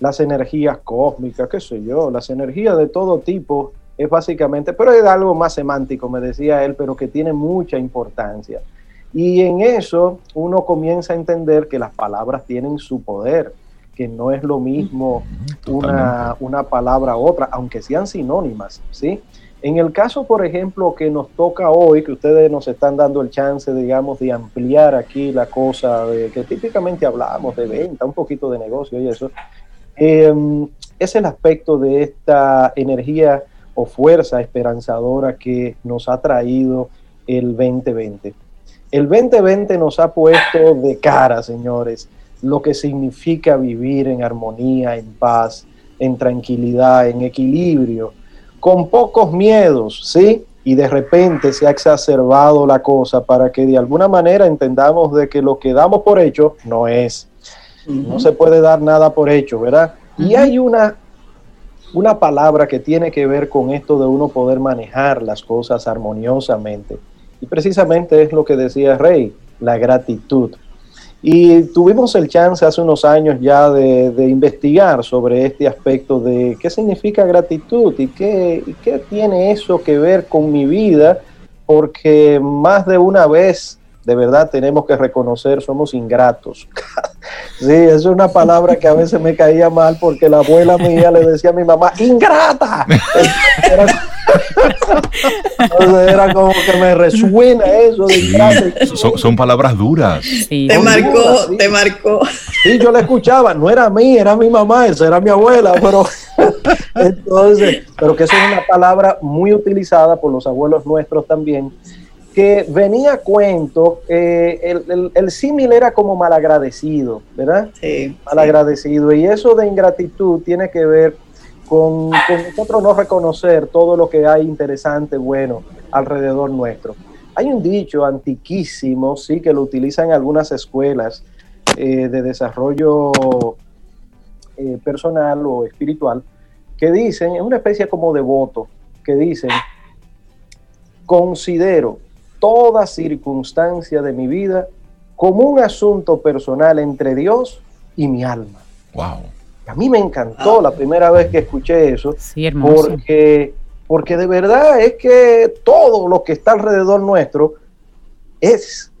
Las energías cósmicas, qué sé yo, las energías de todo tipo es básicamente, pero es algo más semántico, me decía él, pero que tiene mucha importancia. Y en eso uno comienza a entender que las palabras tienen su poder, que no es lo mismo una, una palabra a otra, aunque sean sinónimas, ¿sí? En el caso, por ejemplo, que nos toca hoy, que ustedes nos están dando el chance, digamos, de ampliar aquí la cosa de que típicamente hablamos de venta, un poquito de negocio y eso, eh, es el aspecto de esta energía o fuerza esperanzadora que nos ha traído el 2020. El 2020 nos ha puesto de cara, señores, lo que significa vivir en armonía, en paz, en tranquilidad, en equilibrio, con pocos miedos, ¿sí? Y de repente se ha exacerbado la cosa para que de alguna manera entendamos de que lo que damos por hecho no es. No se puede dar nada por hecho, ¿verdad? Y hay una una palabra que tiene que ver con esto de uno poder manejar las cosas armoniosamente. Y precisamente es lo que decía Rey, la gratitud. Y tuvimos el chance hace unos años ya de, investigar sobre este aspecto de qué significa gratitud y qué, y qué tiene eso que ver con mi vida, porque más de una vez de verdad tenemos que reconocer, somos ingratos. sí, es una palabra que a veces me caía mal porque la abuela mía le decía a mi mamá, ingrata. Entonces era como que me resuena eso de Son, palabras duras. Te marcó, te marcó. Sí, yo la escuchaba, no era a mí, era mi mamá, esa era mi abuela, pero entonces, pero que eso es una palabra muy utilizada por los abuelos nuestros también que venía a cuento, eh, el, el, símil era como malagradecido, ¿verdad? Sí. Malagradecido. Y eso de ingratitud tiene que ver con, nosotros no reconocer todo lo que hay interesante, bueno, alrededor nuestro. Hay un dicho antiquísimo, sí, que lo utilizan algunas escuelas eh, de desarrollo eh, personal o espiritual, que dicen, es una especie como de voto, que dicen, considero toda circunstancia de mi vida como un asunto personal entre Dios y mi alma. Wow. A mí me encantó la primera vez que escuché eso, sí, porque, porque de verdad es que todo lo que está alrededor nuestro es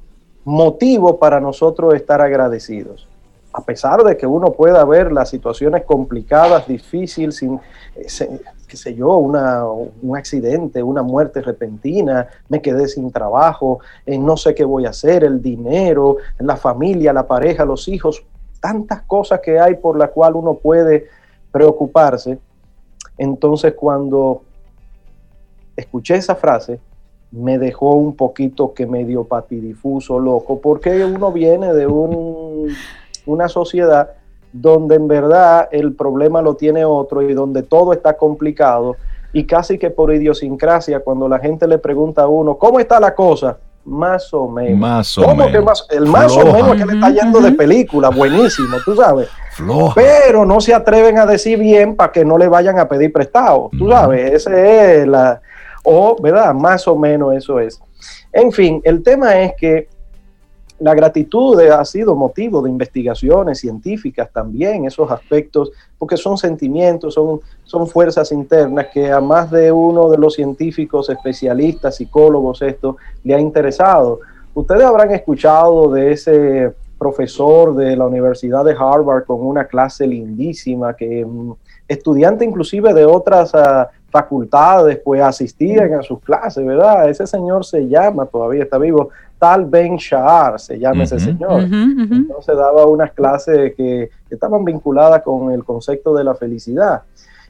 motivo para nosotros estar agradecidos. A pesar de que uno pueda ver las situaciones complicadas, difíciles, sin, eh, qué sé yo, una, un accidente, una muerte repentina, me quedé sin trabajo, eh, no sé qué voy a hacer, el dinero, la familia, la pareja, los hijos, tantas cosas que hay por las cuales uno puede preocuparse. Entonces cuando escuché esa frase, me dejó un poquito que medio patidifuso, loco, porque uno viene de un, una sociedad donde en verdad el problema lo tiene otro y donde todo está complicado y casi que por idiosincrasia, cuando la gente le pregunta a uno, ¿cómo está la cosa? Más o menos. Más o menos. Que el más o menos que le está yendo de película, buenísimo, tú sabes. Pero no se atreven a decir bien para que no le vayan a pedir prestado, tú sabes, ese es la, o, ¿verdad? Más o menos eso es. En fin, el tema es que la gratitud ha sido motivo de investigaciones científicas también, esos aspectos, porque son sentimientos, son, son fuerzas internas que a más de uno de los científicos, especialistas, psicólogos, esto le ha interesado. Ustedes habrán escuchado de ese profesor de la Universidad de Harvard con una clase lindísima que mm, estudiante inclusive de otras ah, facultades pues asistían a sus clases, ¿verdad? Ese señor se llama, todavía está vivo, Tal Ben Shahar, se llama ese señor. Entonces daba unas clases que, estaban vinculadas con el concepto de la felicidad.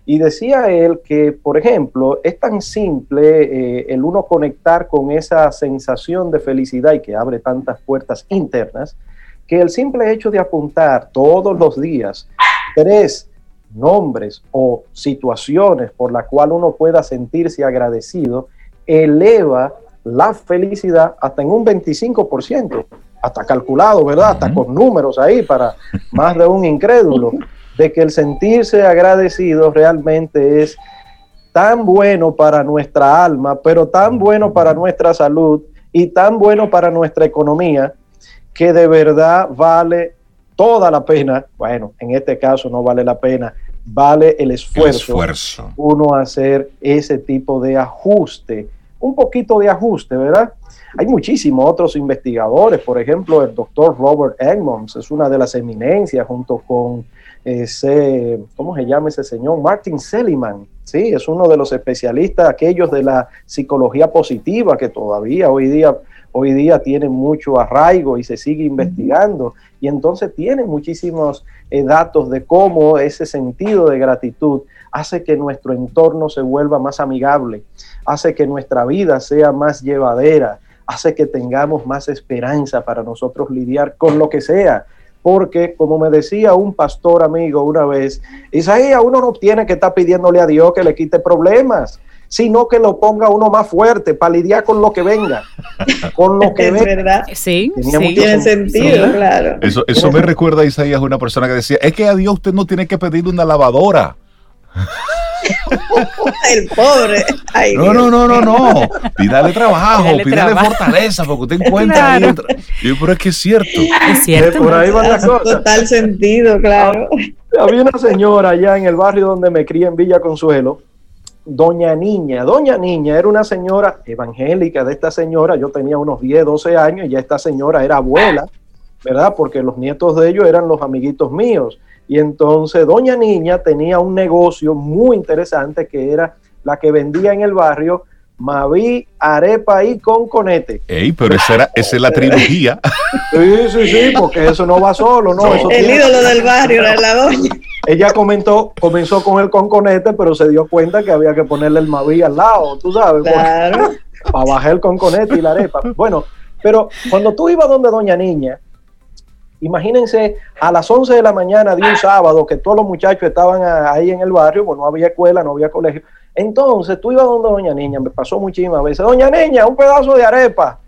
Y decía él que, por ejemplo, es tan simple eh, el uno conectar con esa sensación de felicidad y que abre tantas puertas internas, que el simple hecho de apuntar todos los días tres nombres o situaciones por la cual uno pueda sentirse agradecido, eleva la felicidad hasta en un 25%, hasta calculado, ¿verdad? Hasta con números ahí para más de un incrédulo, de que el sentirse agradecido realmente es tan bueno para nuestra alma, pero tan bueno para nuestra salud y tan bueno para nuestra economía, que de verdad vale toda la pena, bueno, en este caso no vale la pena, vale el esfuerzo, uno hacer ese tipo de ajuste, un poquito de ajuste, ¿verdad? Hay muchísimos otros investigadores, por ejemplo, el doctor Robert Edmonds es una de las eminencias junto con ese, ¿cómo se llama ese señor? Martin Seligman, sí, es uno de los especialistas, aquellos de la psicología positiva que todavía hoy día hoy día tiene mucho arraigo y se sigue investigando y entonces tiene muchísimos eh, datos de cómo ese sentido de gratitud hace que nuestro entorno se vuelva más amigable, hace que nuestra vida sea más llevadera, hace que tengamos más esperanza para nosotros lidiar con lo que sea. Porque, como me decía un pastor amigo una vez, Isaías, uno no tiene que estar pidiéndole a Dios que le quite problemas sino que lo ponga uno más fuerte para lidiar con lo que venga. Con lo que es verdad. Sí, tiene sentido, claro. Eso, eso me recuerda a Isaías, una persona que decía, es que a Dios usted no tiene que pedirle una lavadora. el pobre. no, no, no, no, no. Pídale trabajo, pídale, fortaleza, porque usted encuentra claro. Yo, pero es que es cierto. Es cierto. por ahí van las cosas. Total sentido, claro. Había una señora allá en el barrio donde me crié en Villa Consuelo, Doña Niña. Doña Niña era una señora evangélica de esta señora. Yo tenía unos 10, 12 años y ya esta señora era abuela, ¿verdad? Porque los nietos de ellos eran los amiguitos míos. Y entonces Doña Niña tenía un negocio muy interesante que era la que vendía en el barrio Maví, arepa y con conete. Ey, pero esa, era, esa es la trilogía. Sí, sí, sí, porque eso no va solo, ¿no? el ídolo del barrio era la doña. Ella comentó, comenzó con el conconete, pero se dio cuenta que había que ponerle el Maví al lado, tú sabes. Claro. Para bajar el conconete y la arepa. Bueno, pero cuando tú ibas donde Doña Niña, Imagínense a las 11 de la mañana de un sábado que todos los muchachos estaban ahí en el barrio, pues no había escuela, no había colegio. Entonces tú ibas donde Doña Niña, me pasó muchísimas veces, Doña Niña, un pedazo de arepa.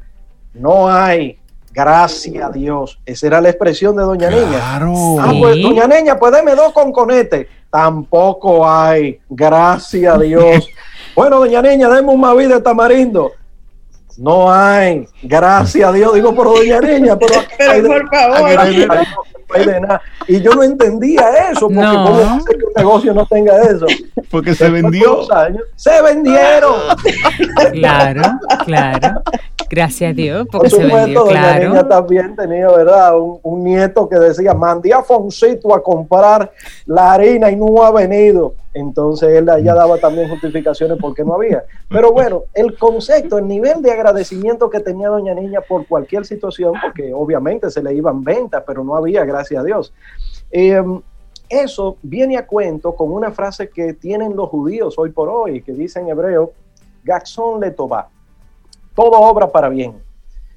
No hay, gracias a Dios. Esa era la expresión de Doña Niña. Ah, pues Doña Niña, pues deme dos con conete. Tampoco hay, gracias a Dios. bueno, Doña Niña, deme un maví de tamarindo. No hay, gracias a Dios, digo por doña niña, pero, pero por favor. Y yo no entendía eso, porque cómo hace que un negocio no tenga eso. Porque se vendió. se vendieron. Claro, claro. Gracias a Dios, porque Por supuesto, se vendió, doña claro. niña también tenía, ¿verdad? Un, un, nieto que decía, mandé a Foncito a comprar la harina y no ha venido. Entonces él ya daba también justificaciones porque no había. Pero bueno, el concepto, el nivel de agradecimiento que tenía doña niña por cualquier situación, porque obviamente se le iban ventas, pero no había, gracias a Dios. Eh, eso viene a cuento con una frase que tienen los judíos hoy por hoy, que dice en hebreo, Gaxón le toba, todo obra para bien.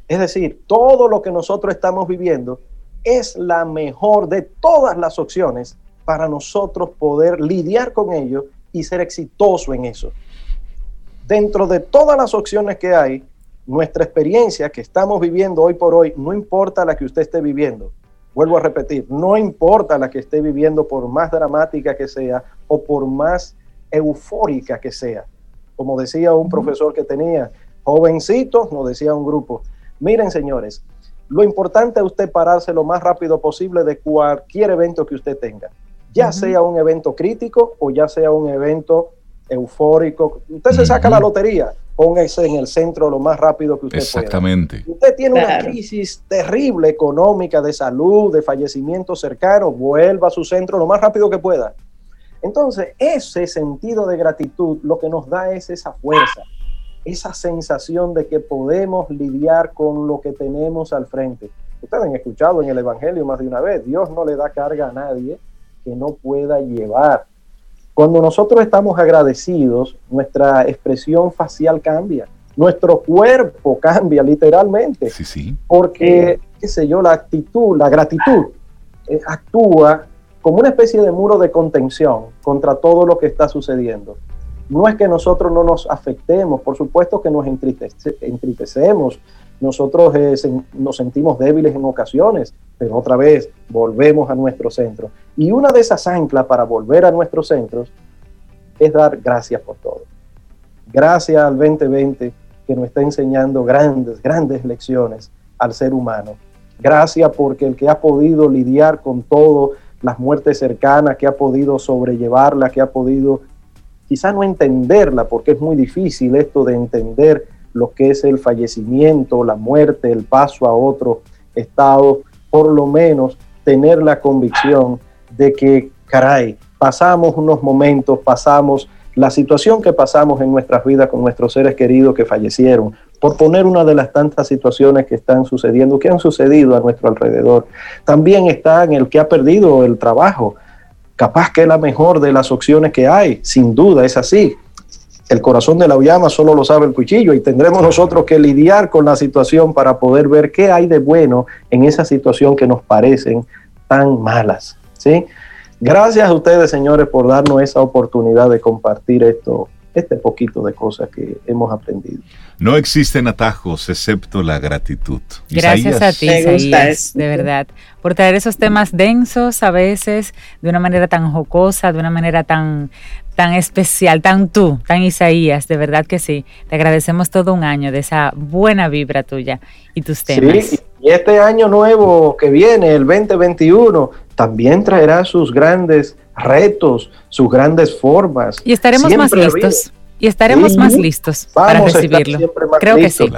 Es decir, todo lo que nosotros estamos viviendo es la mejor de todas las opciones para nosotros poder lidiar con ello y ser exitoso en eso. Dentro de todas las opciones que hay, nuestra experiencia que estamos viviendo hoy por hoy, no importa la que usted esté viviendo, vuelvo a repetir, no importa la que esté viviendo por más dramática que sea o por más eufórica que sea. Como decía un profesor que tenía, jovencitos, nos decía un grupo, miren señores, lo importante es usted pararse lo más rápido posible de cualquier evento que usted tenga ya uh -huh. sea un evento crítico o ya sea un evento eufórico. Usted se saca la lotería, póngase en el centro lo más rápido que usted Exactamente. pueda. Usted tiene claro. una crisis terrible económica, de salud, de fallecimiento cercano, vuelva a su centro lo más rápido que pueda. Entonces, ese sentido de gratitud lo que nos da es esa fuerza, esa sensación de que podemos lidiar con lo que tenemos al frente. Ustedes han escuchado en el Evangelio más de una vez, Dios no le da carga a nadie que no pueda llevar. Cuando nosotros estamos agradecidos, nuestra expresión facial cambia, nuestro cuerpo cambia literalmente. Sí, sí. Porque, qué sé yo, la actitud, la gratitud eh, actúa como una especie de muro de contención contra todo lo que está sucediendo. No es que nosotros no nos afectemos, por supuesto que nos entristece, entristecemos, nosotros eh, nos sentimos débiles en ocasiones, pero otra vez volvemos a nuestro centro. Y una de esas anclas para volver a nuestros centros es dar gracias por todo. Gracias al 2020 que nos está enseñando grandes, grandes lecciones al ser humano. Gracias porque el que ha podido lidiar con todo, las muertes cercanas, que ha podido sobrellevarla, que ha podido quizá no entenderla, porque es muy difícil esto de entender lo que es el fallecimiento, la muerte, el paso a otro estado, por lo menos tener la convicción de que, caray, pasamos unos momentos, pasamos la situación que pasamos en nuestras vidas con nuestros seres queridos que fallecieron, por poner una de las tantas situaciones que están sucediendo, que han sucedido a nuestro alrededor. También está en el que ha perdido el trabajo, capaz que es la mejor de las opciones que hay, sin duda es así, el corazón de la llama solo lo sabe el cuchillo y tendremos nosotros que lidiar con la situación para poder ver qué hay de bueno en esa situación que nos parecen tan malas. ¿sí? Gracias a ustedes, señores, por darnos esa oportunidad de compartir esto este poquito de cosas que hemos aprendido. No existen atajos excepto la gratitud. Gracias a ti, Isaías, de verdad, por traer esos temas densos a veces de una manera tan jocosa, de una manera tan, tan especial, tan tú, tan Isaías, de verdad que sí. Te agradecemos todo un año de esa buena vibra tuya y tus temas. Sí, y este año nuevo que viene, el 2021, también traerá sus grandes retos, sus grandes formas. Y estaremos más listos. Y estaremos más listos para recibirlo. Creo que sí.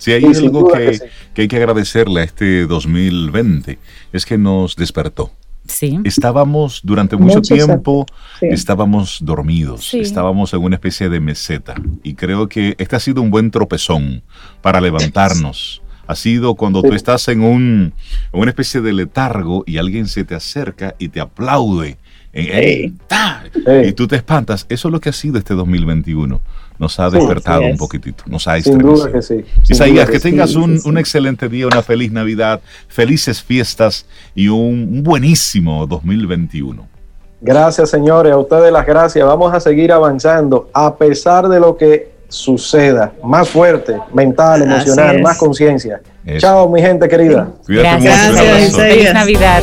Si hay algo que, que, hay que agradecerle a este 2020 es que nos despertó. Sí. Estábamos durante mucho, tiempo, estábamos dormidos, estábamos en una especie de meseta. Y creo que este ha sido un buen tropezón para levantarnos. Ha sido cuando tú estás en, un, en una especie de letargo y alguien se te acerca y te aplaude y tú te espantas. Eso es lo que ha sido este 2021. Nos ha despertado un poquitito, nos ha Sin duda que sí. Isaías, que, tengas un, un, excelente día, una feliz Navidad, felices fiestas y un, buenísimo 2021. Gracias, señores. A ustedes las gracias. Vamos a seguir avanzando a pesar de lo que suceda. Más fuerte, mental, emocional, más conciencia. Chao, mi gente querida. Gracias. Feliz Navidad.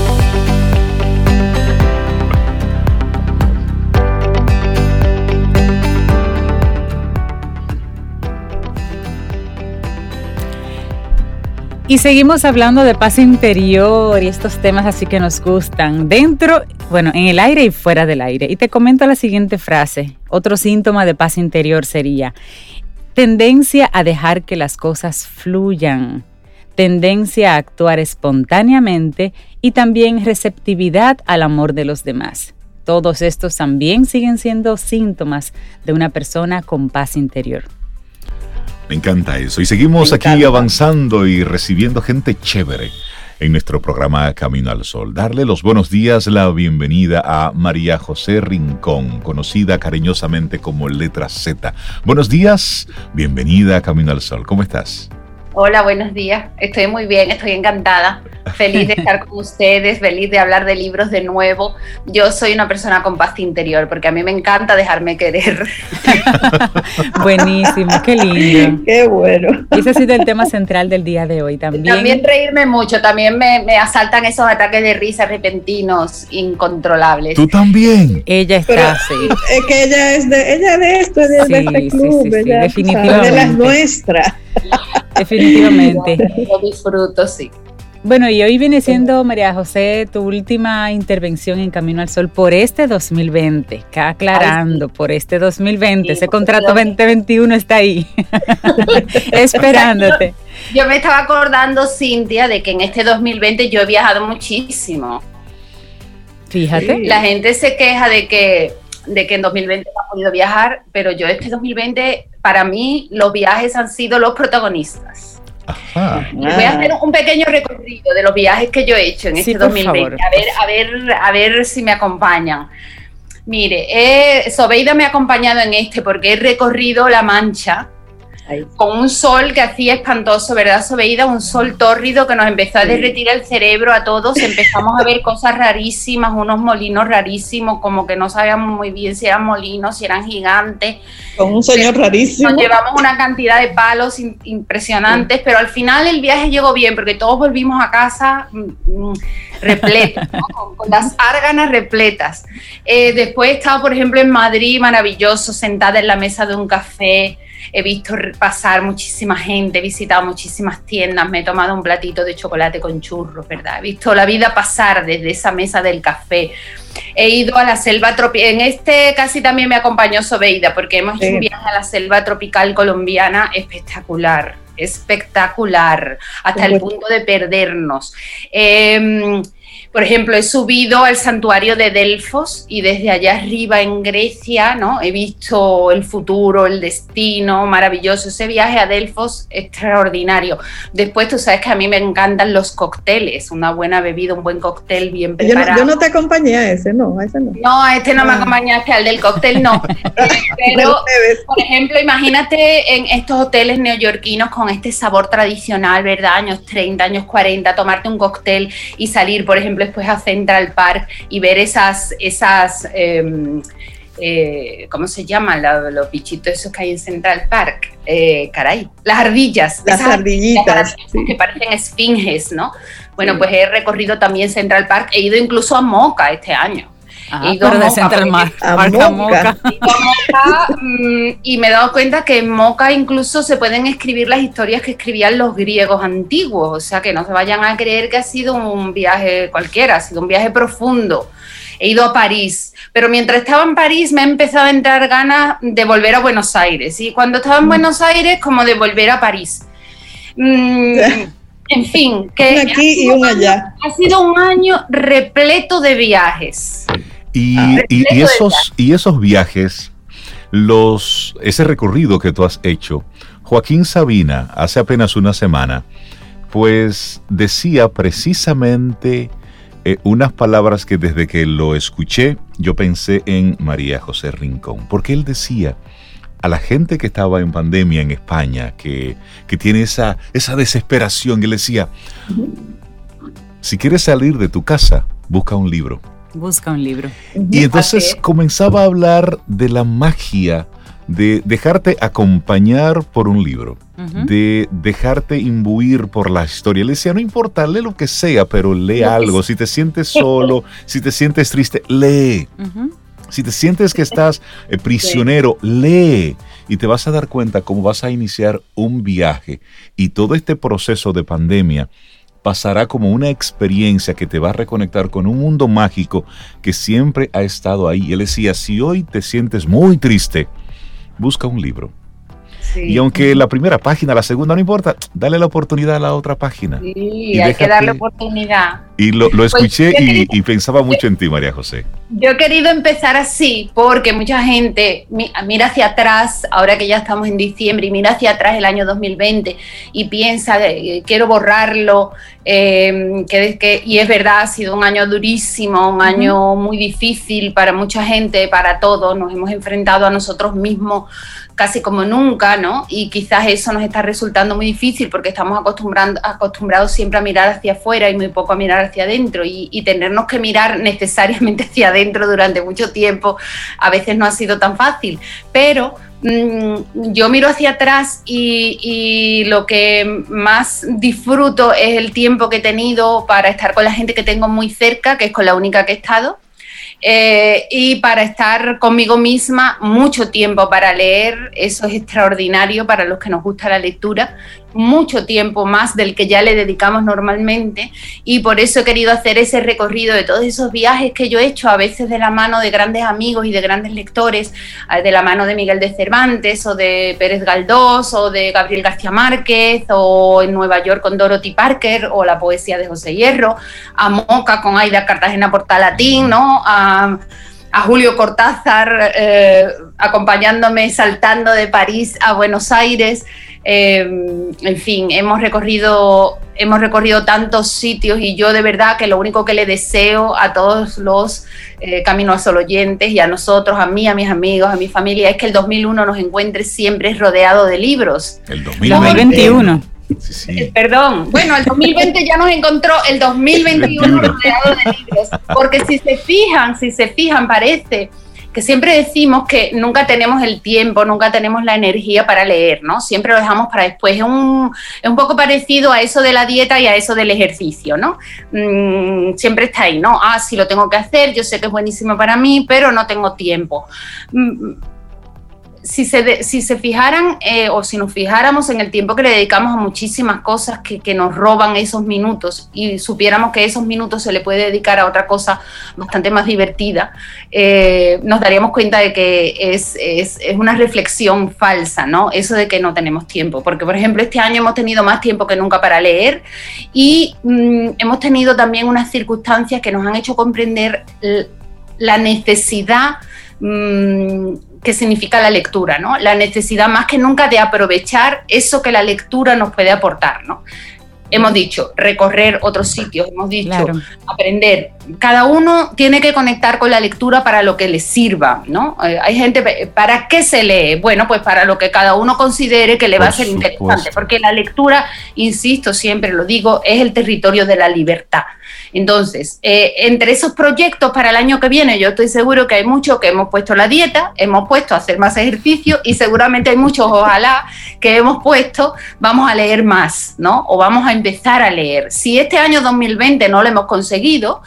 Y seguimos hablando de paz interior y estos temas así que nos gustan, dentro, bueno, en el aire y fuera del aire. Y te comento la siguiente frase. Otro síntoma de paz interior sería tendencia a dejar que las cosas fluyan, tendencia a actuar espontáneamente y también receptividad al amor de los demás. Todos estos también siguen siendo síntomas de una persona con paz interior. Me encanta eso. Y seguimos aquí avanzando y recibiendo gente chévere en nuestro programa Camino al Sol. Darle los buenos días, la bienvenida a María José Rincón, conocida cariñosamente como Letra Z. Buenos días, bienvenida a Camino al Sol. ¿Cómo estás? Hola, buenos días. Estoy muy bien, estoy encantada. Feliz de estar con ustedes, feliz de hablar de libros de nuevo. Yo soy una persona con paz interior porque a mí me encanta dejarme querer. Buenísimo, qué lindo. Qué bueno. ese ha sido el tema central del día de hoy también. También reírme mucho, también me, asaltan esos ataques de risa repentinos, incontrolables. Tú también. Ella está así. Es que ella es de, ella de esto, de, este club, definitivamente. de las nuestras. Definitivamente. Lo disfruto, sí. Bueno, y hoy viene siendo, María José, tu última intervención en Camino al Sol por este 2020, aclarando, por este 2020, ese contrato 2021 está ahí, esperándote. Yo me estaba acordando, Cintia, de que en este 2020 yo he viajado muchísimo. Fíjate. La gente se queja de que, de que en 2020 no ha podido viajar, pero yo este 2020, para mí, los viajes han sido los protagonistas. Voy a hacer un pequeño recorrido de los viajes que yo he hecho en este 2020. A ver, a ver, a ver si me acompañan. Mire, eh, Sobeida me ha acompañado en este porque he recorrido La Mancha, con un sol que hacía espantoso, ¿verdad, Sobeida? Un sol tórrido que nos empezó a derretir el cerebro a todos. Empezamos a ver cosas rarísimas, unos molinos rarísimos, como que no sabíamos muy bien si eran molinos, si eran gigantes. Con un señor rarísimo. Nos llevamos una cantidad de palos impresionantes, pero al final el viaje llegó bien porque todos volvimos a casa mm, mm, repletos, con, las árganas repletas. Eh, después he estado, por ejemplo, en Madrid, maravilloso, sentada en la mesa de un café he visto pasar muchísima gente, he visitado muchísimas tiendas, me he tomado un platito de chocolate con churros, ¿verdad? He visto la vida pasar desde esa mesa del café. He ido a la selva tropical, en este casi también me acompañó Sobeida, porque hemos hecho un viaje a la selva tropical colombiana espectacular, espectacular, hasta el punto de perdernos. Eh, por ejemplo, he subido al santuario de Delfos y desde allá arriba en Grecia, ¿no? He visto el futuro, el destino, maravilloso. Ese viaje a Delfos, extraordinario. Después, tú sabes que a mí me encantan los cócteles, una buena bebida, un buen cóctel bien preparado. Yo no, te acompañé a ese, no, a ese no. No, a este no me ah. acompañaste, al del cóctel no. Pero, por ejemplo, imagínate en estos hoteles neoyorquinos con este sabor tradicional, ¿verdad? Años 30, años 40, tomarte un cóctel y salir, por ejemplo, después a Central Park y ver esas, esas em, eh, ¿cómo se llaman los bichitos esos que hay en Central Park? Eh, caray, las ardillas. Las ardillitas. Que parecen esfinges, ¿no? Bueno, pues he recorrido también Central Park, he ido incluso a Moca este año. Ah, de Central Park, a Moca. Y me he dado cuenta que en Moca incluso se pueden escribir las historias que escribían los griegos antiguos, o sea que no se vayan a creer que ha sido un viaje cualquiera, ha sido un viaje profundo. He ido a París, pero mientras estaba en París me ha empezado a entrar ganas de volver a Buenos Aires. Y cuando estaba en mm. Buenos Aires, como de volver a París. Mm, en fin, que aquí y un allá. Ha sido un año repleto de viajes. Y, ah, esos, y esos viajes, los, ese recorrido que tú has hecho, Joaquín Sabina, hace apenas una semana, pues decía precisamente eh, unas palabras que desde que lo escuché yo pensé en María José Rincón, porque él decía a la gente que estaba en pandemia en España, que, que tiene esa, esa desesperación, él decía, si quieres salir de tu casa, busca un libro Busca un libro. Y entonces comenzaba a hablar de la magia de dejarte acompañar por un libro, de dejarte imbuir por la historia. Le decía, no importa, lee lo que sea, pero lee algo. Si te sientes solo, si te sientes triste, lee. Si te sientes que estás eh, prisionero, lee y te vas a dar cuenta cómo vas a iniciar un viaje y todo este proceso de pandemia pasará como una experiencia que te va a reconectar con un mundo mágico que siempre ha estado ahí. Él decía, si hoy te sientes muy triste, busca un libro y aunque la primera página, la segunda no importa, dale la oportunidad a la otra página. Sí, y hay que darle oportunidad. Y lo, lo pues escuché y, pensaba mucho en ti, María José. Yo he querido empezar así porque mucha gente mira hacia atrás, ahora que ya estamos en diciembre, y mira hacia atrás el año 2020 y piensa, quiero borrarlo, eh, que, que, y es verdad, ha sido un año durísimo, un año muy difícil para mucha gente, para todos, nos hemos enfrentado a nosotros mismos casi como nunca, ¿no? Y quizás eso nos está resultando muy difícil porque estamos acostumbrando, acostumbrados siempre a mirar hacia afuera y muy poco a mirar hacia adentro y, tenernos que mirar necesariamente hacia adentro durante mucho tiempo a veces no ha sido tan fácil, pero mm, yo miro hacia atrás y, y, lo que más disfruto es el tiempo que he tenido para estar con la gente que tengo muy cerca, que es con la única que he estado, eh, y para estar conmigo misma mucho tiempo para leer, eso es extraordinario para los que nos gusta la lectura mucho tiempo más del que ya le dedicamos normalmente y por eso he querido hacer ese recorrido de todos esos viajes que yo he hecho, a veces de la mano de grandes amigos y de grandes lectores, de la mano de Miguel de Cervantes o de Pérez Galdós o de Gabriel García Márquez o en Nueva York con Dorothy Parker o la poesía de José Hierro, a Moca con Aida Cartagena Portalatín, ¿no? Julio Cortázar eh, acompañándome saltando de París a Buenos Aires. Em, en fin, hemos recorrido, hemos recorrido tantos sitios y yo de verdad que lo único que le deseo a todos los eh, Caminos Sol oyentes y a nosotros, a mí, a mis amigos, a mi familia, es que el 2001 nos encuentre siempre rodeado de libros. El 2021. Eh, perdón, bueno, el 2020 ya nos encontró, el 2021 rodeado de libros, porque si se fijan, si se fijan, parece que siempre decimos que nunca tenemos el tiempo, nunca tenemos la energía para leer, ¿no? Siempre lo dejamos para después. Es un, es un poco parecido a eso de la dieta y a eso del ejercicio, ¿no? Mm, siempre está ahí, ¿no? Ah, sí lo tengo que hacer, yo sé que es buenísimo para mí, pero no tengo tiempo. Mm, si se, si se fijaran eh, o si nos fijáramos en el tiempo que le dedicamos a muchísimas cosas que, que, nos roban esos minutos y supiéramos que esos minutos se le puede dedicar a otra cosa bastante más divertida, eh, nos daríamos cuenta de que es, es, es, una reflexión falsa, ¿no? Eso de que no tenemos tiempo. Porque, por ejemplo, este año hemos tenido más tiempo que nunca para leer y mm, hemos tenido también unas circunstancias que nos han hecho comprender la necesidad mm, que significa la lectura, ¿no? La necesidad más que nunca de aprovechar eso que la lectura nos puede aportar, ¿no? Hemos dicho recorrer otros sitios, hemos dicho aprender, cada uno tiene que conectar con la lectura para lo que le sirva, ¿no? Eh, hay gente, ¿para qué se lee? Bueno, pues para lo que cada uno considere que le va a ser interesante, porque la lectura, insisto, siempre lo digo, es el territorio de la libertad. Entonces, eh, entre esos proyectos para el año que viene, yo estoy seguro que hay muchos que hemos puesto la dieta, hemos puesto a hacer más ejercicio y seguramente hay muchos, ojalá, que hemos puesto, vamos a leer más, ¿no? O vamos a empezar a leer. Si este año 2020 no lo hemos conseguido,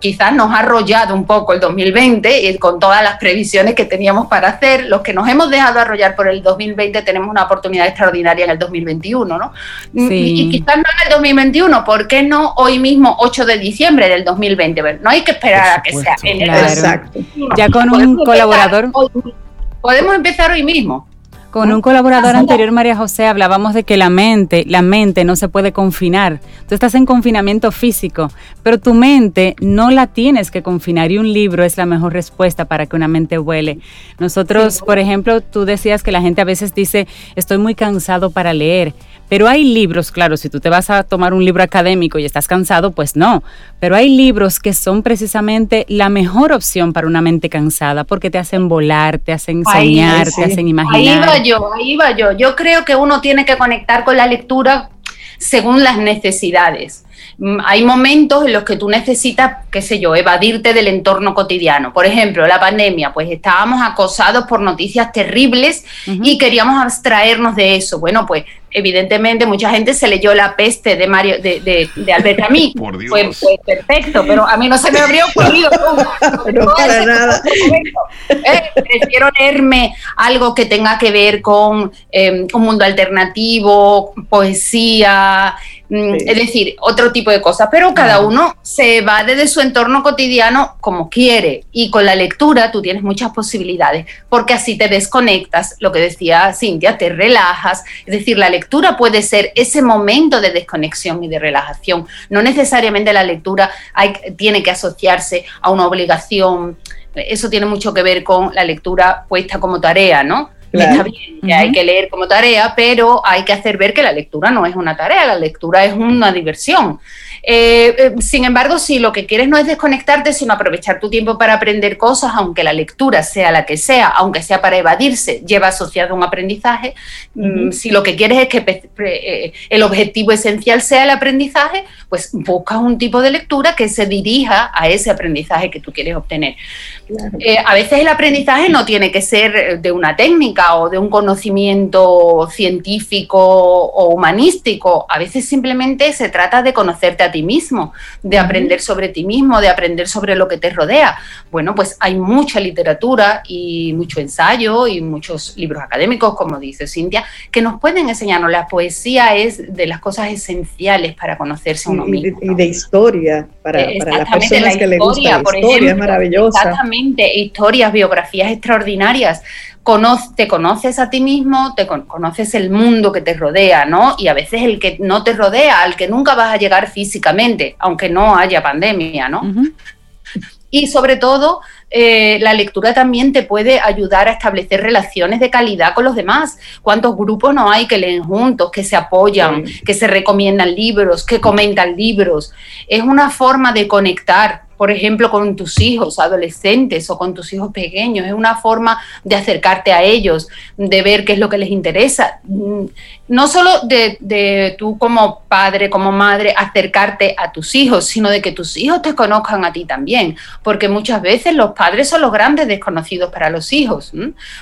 quizás nos ha arrollado un poco el 2020 y con todas las previsiones que teníamos para hacer. Los que nos hemos dejado arrollar por el 2020 tenemos una oportunidad extraordinaria en el 2021, ¿no? Mm, y, quizás no en el 2021, ¿por qué no hoy mismo, 8 de diciembre del 2020? No hay que esperar a que sea en el Exacto. Ya con un colaborador. podemos empezar hoy mismo. Con un colaborador anterior, María José, hablábamos de que la mente, la mente no se puede confinar. Tú estás en confinamiento físico, pero tu mente no la tienes que confinar y un libro es la mejor respuesta para que una mente vuele. Nosotros, por ejemplo, tú decías que la gente a veces dice, estoy muy cansado para leer, pero hay libros, claro, si tú te vas a tomar un libro académico y estás cansado, pues no. Pero hay libros que son precisamente la mejor opción para una mente cansada porque te hacen volar, te hacen soñar, te hacen imaginar. Yo, ahí va yo. Yo creo que uno tiene que conectar con la lectura según las necesidades. Mm, hay momentos en los que tú necesitas, qué sé yo, evadirte del entorno cotidiano. Por ejemplo, la pandemia, pues estábamos acosados por noticias terribles y queríamos abstraernos de eso. Bueno, pues evidentemente mucha gente se leyó La peste de Mario de, de, de Albert Camus. Fue, perfecto, pero a mí no se me habría ocurrido no para nada. Eh, prefiero leerme algo que tenga que ver con eh, un mundo alternativo, poesía, Mm, es decir, otro tipo de cosas, pero cada uno se va desde su entorno cotidiano como quiere. Y con la lectura tú tienes muchas posibilidades porque así te desconectas, lo que decía Cintia, te relajas, es decir, la lectura puede ser ese momento de desconexión y de relajación, no necesariamente la lectura hay, tiene que asociarse a una obligación, eso tiene mucho que ver con la lectura puesta como tarea, ¿no? Está bien que hay que leer como tarea, pero hay que hacer ver que la lectura no es una tarea, la lectura es una diversión. Eh, eh, sin embargo, si lo que quieres no es desconectarte, sino aprovechar tu tiempo para aprender cosas, aunque la lectura sea la que sea, aunque sea para evadirse, lleva asociado un aprendizaje, mm, si lo que quieres es que eh, el objetivo esencial sea el aprendizaje, pues busca un tipo de lectura que se dirija a ese aprendizaje que tú quieres obtener. a veces el aprendizaje no tiene que ser de una técnica o de un conocimiento científico o humanístico, a veces simplemente se trata de conocerte a ti mismo, de aprender sobre ti mismo, de aprender sobre lo que te rodea. Bueno, pues hay mucha literatura y mucho ensayo y muchos libros académicos, como dice Cintia, que nos pueden enseñarnos. La poesía es de las cosas esenciales para conocerse uno mismo. Y de historia, para, las personas que les gusta la historia, es maravillosa. Exactamente, historias, biografías extraordinarias te conoces a ti mismo, te conoces el mundo que te rodea, ¿no? Y a veces el que no te rodea, al que nunca vas a llegar físicamente, aunque no haya pandemia, ¿no? Y sobre todo, eh, la lectura también te puede ayudar a establecer relaciones de calidad con los demás. ¿Cuántos grupos no hay que leen juntos, que se apoyan, que se recomiendan libros, que comentan libros? Es una forma de conectar por ejemplo, con tus hijos adolescentes o con tus hijos pequeños. Es una forma de acercarte a ellos, de ver qué es lo que les interesa. Mm, no solo de, tú como padre, como madre, acercarte a tus hijos, sino de que tus hijos te conozcan a ti también. Porque muchas veces los padres son los grandes desconocidos para los hijos.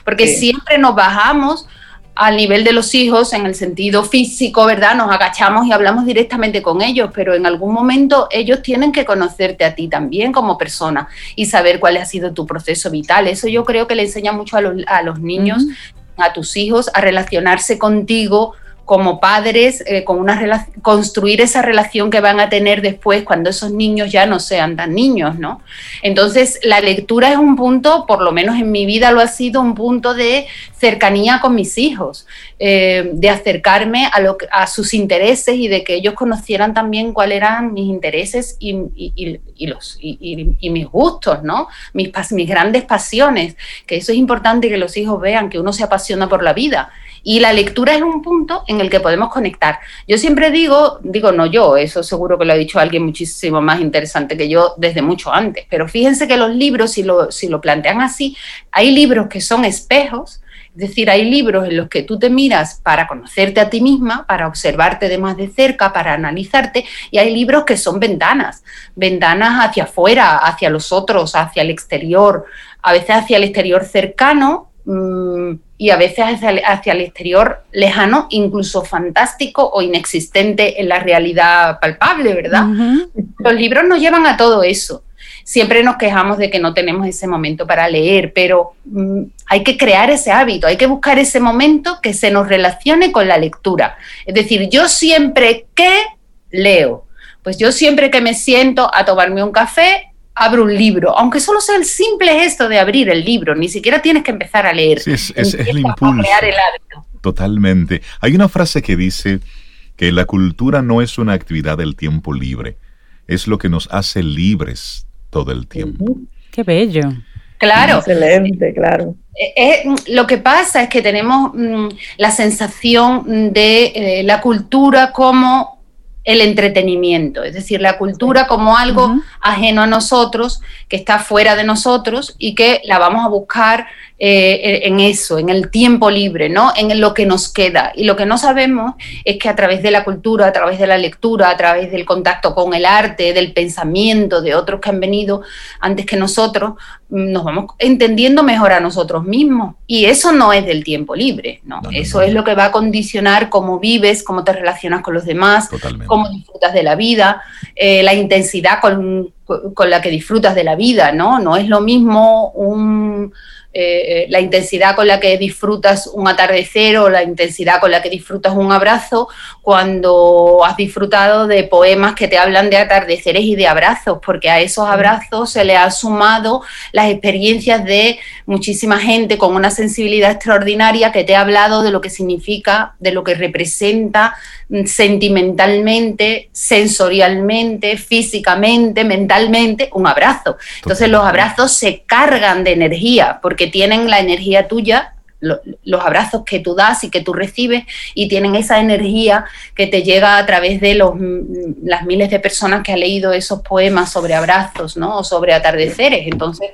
Porque siempre nos bajamos al nivel de los hijos en el sentido físico, ¿verdad? Nos agachamos y hablamos directamente con ellos, pero en algún momento ellos tienen que conocerte a ti también como persona y saber cuál ha sido tu proceso vital. Eso yo creo que le enseña mucho a los, niños, a tus hijos, a relacionarse contigo como padres, eh, con una construir esa relación que van a tener después cuando esos niños ya no sean tan niños, ¿no? Entonces, la lectura es un punto, por lo menos en mi vida lo ha sido, un punto de cercanía con mis hijos. eh, de acercarme a, lo, a sus intereses y de que ellos conocieran también cuáles eran mis intereses y, los, y, mis gustos, ¿no? Mis, mis grandes pasiones, que eso es importante que los hijos vean que uno se apasiona por la vida. Y la lectura es un punto en el que podemos conectar. Yo siempre digo, digo no yo, eso seguro que lo ha dicho alguien muchísimo más interesante que yo desde mucho antes, pero fíjense que los libros, si lo, si lo plantean así, hay libros que son espejos, es decir, hay libros en los que tú te miras para conocerte a ti misma, para observarte de más de cerca, para analizarte, y hay libros que son ventanas, ventanas hacia afuera, hacia los otros, hacia el exterior, a veces hacia el exterior cercano mm, y a veces hacia el, exterior lejano, incluso fantástico o inexistente en la realidad palpable, ¿verdad? Los libros nos llevan a todo eso. Siempre nos quejamos de que no tenemos ese momento para leer, pero mm, hay que crear ese hábito, hay que buscar ese momento que se nos relacione con la lectura. Es decir, yo siempre que leo, pues yo siempre que me siento a tomarme un café, abro un libro, aunque solo sea el simple gesto de abrir el libro, ni siquiera tienes que empezar a leer. Sí, es, el impulso. el hábito. Totalmente. Hay una frase que dice que la cultura no es una actividad del tiempo libre, es lo que nos hace libres todo el tiempo. Qué bello. Claro. Excelente, claro. Eh, eh, lo que pasa es que tenemos mm, la sensación de eh, la cultura como el entretenimiento, es decir, la cultura como algo ajeno a nosotros, que está fuera de nosotros y que la vamos a buscar eh, en eso, en el tiempo libre, ¿no? En lo que nos queda. Y lo que no sabemos es que a través de la cultura, a través de la lectura, a través del contacto con el arte, del pensamiento de otros que han venido antes que nosotros, mm, nos vamos entendiendo mejor a nosotros mismos. Y eso no es del tiempo libre, ¿no? eso es lo que va a condicionar cómo vives, cómo te relacionas con los demás, cómo disfrutas de la vida, eh, la intensidad con, con la que disfrutas de la vida, ¿no? No es lo mismo un eh, la intensidad con la que disfrutas un atardecer o la intensidad con la que disfrutas un abrazo cuando has disfrutado de poemas que te hablan de atardeceres y de abrazos, porque a esos abrazos se le ha sumado las experiencias de muchísima gente con una sensibilidad extraordinaria que te ha hablado de lo que significa, de lo que representa sentimentalmente, sensorialmente, físicamente, mentalmente, un abrazo. Entonces los abrazos se cargan de energía porque tienen la energía tuya, los abrazos que tú das y que tú recibes, y tienen esa energía que te llega a través de los, mm, las miles de personas que han leído esos poemas sobre abrazos, ¿no? O sobre atardeceres. Entonces,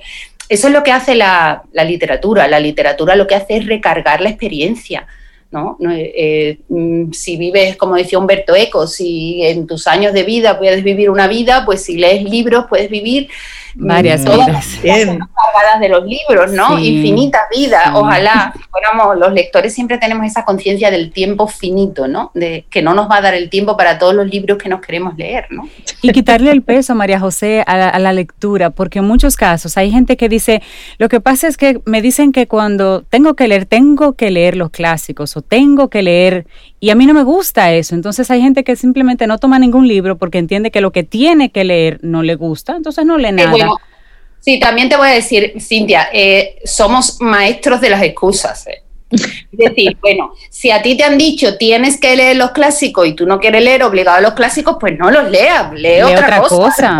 eso es lo que hace la, literatura. La literatura lo que hace es recargar la experiencia. ¿No? Eh, mm, si vives, como decía Humberto Eco, si en tus años de vida puedes vivir una vida, pues si lees libros puedes vivir varias vidas. cargadas de los libros, ¿no? Infinitas vidas. Ojalá fuéramos los lectores siempre tenemos esa conciencia del tiempo finito, ¿no? De que no nos va a dar el tiempo para todos los libros que nos queremos leer, ¿no? Y quitarle el peso, María José, a la, lectura, porque en muchos casos hay gente que dice, lo que pasa es que me dicen que cuando tengo que leer, tengo que leer los clásicos o tengo que leer y a mí no me gusta eso. Entonces hay gente que simplemente no toma ningún libro porque entiende que lo que tiene que leer no le gusta, entonces no lee nada. sí, también te voy a decir, Cintia, eh, somos maestros de las excusas. Eh. Es decir, bueno, si a ti te han dicho tienes que leer los clásicos y tú no quieres leer obligado a los clásicos, pues no los leas, lee, otra, cosa.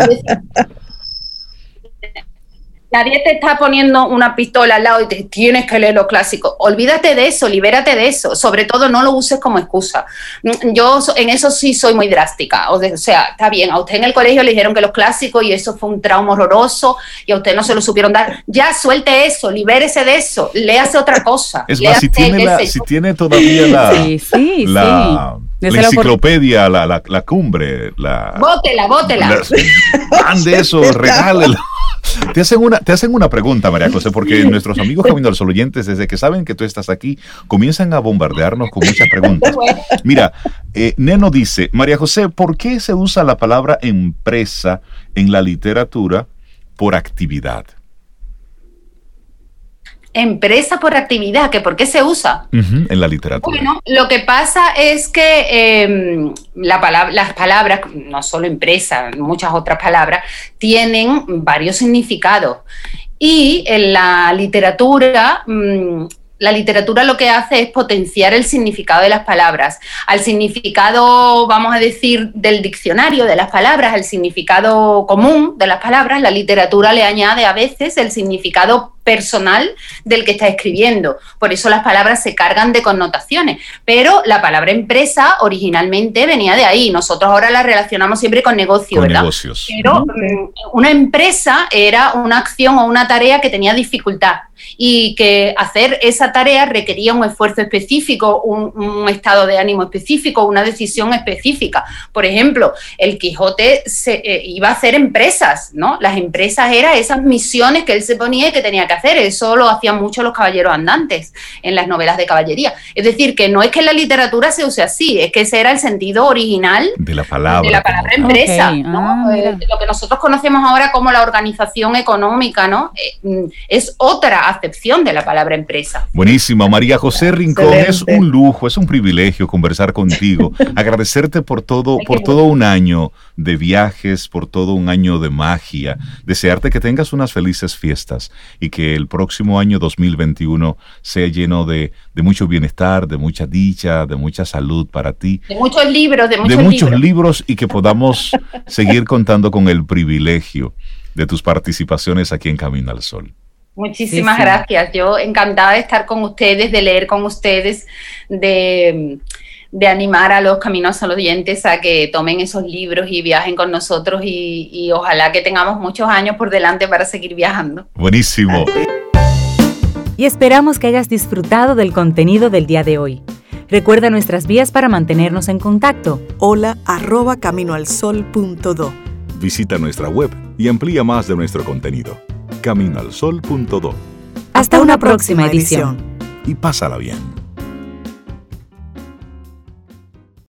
Nadie te está poniendo una pistola al lado y te tienes que leer los clásicos. Olvídate de eso, libérate de eso. Sobre todo, no lo uses como excusa. Mm, yo en eso sí soy muy drástica. O sea, está bien, a usted en el colegio le dijeron que los clásicos y eso fue un trauma horroroso y a usted no se lo supieron dar. Ya suelte eso, libérese de eso, léase otra cosa. Es más, si tiene, todavía la, enciclopedia, la, la, cumbre, la. Bótela, bótela. de eso, regálelo. Te hacen una, te hacen una pregunta, María José, porque nuestros amigos Camino al Sol oyentes, desde que saben que tú estás aquí, comienzan a bombardearnos con muchas preguntas. Mira, eh, Neno dice, María José, ¿por qué se usa la palabra empresa en la literatura por actividad? Empresa por actividad, que por qué se usa. en la literatura. Bueno, lo que pasa es que em, la palabra, las palabras, no solo empresa, muchas otras palabras, tienen varios significados. Y en la literatura, mm, la literatura lo que hace es potenciar el significado de las palabras. Al significado, vamos a decir, del diccionario de las palabras, al significado común de las palabras, la literatura le añade a veces el significado personal del que está escribiendo. Por eso las palabras se cargan de connotaciones. Pero la palabra empresa originalmente venía de ahí. Nosotros ahora la relacionamos siempre con negocio, Con ¿verdad? negocios. Pero mm, una empresa era una acción o una tarea que tenía dificultad y que hacer esa tarea requería un esfuerzo específico, un, un estado de ánimo específico, una decisión específica. Por ejemplo, el Quijote se, eh, iba a hacer empresas, ¿no? Las empresas eran esas misiones que él se ponía y que tenía que hacer. Eso lo hacían mucho los caballeros andantes en las novelas de caballería. Es decir, que no es que en la literatura se use así, es que ese era el sentido original De la palabra. de la palabra empresa, ¿no? ah. Eh, lo que nosotros conocemos ahora como la organización económica, ¿no? Eh, mm, es otra acepción de la palabra empresa. Buenísimo, María José Rincón, es un lujo, es un privilegio conversar contigo, agradecerte por todo, por todo un año de viajes, por todo un año de magia, desearte que tengas unas felices fiestas y que el próximo año 2021 sea lleno de, de mucho bienestar, de mucha dicha, de mucha salud para ti, De muchos libros, de muchos, de muchos libros. libros y que podamos seguir contando con el privilegio de tus participaciones aquí en Camino al Sol. Muchísimas Sí, sí. gracias. Yo encantada de estar con ustedes, de leer con ustedes, de, de animar a los caminos a los oyentes a que tomen esos libros y viajen con nosotros y, y ojalá que tengamos muchos años por delante para seguir viajando. Buenísimo. Y esperamos que hayas disfrutado del contenido del día de hoy. Recuerda nuestras vías para mantenernos en contacto. Hola arroba caminoalsol.do. Visita nuestra web y amplía más de nuestro contenido. Caminoalsol.do Hasta una próxima edición. y pásala bien.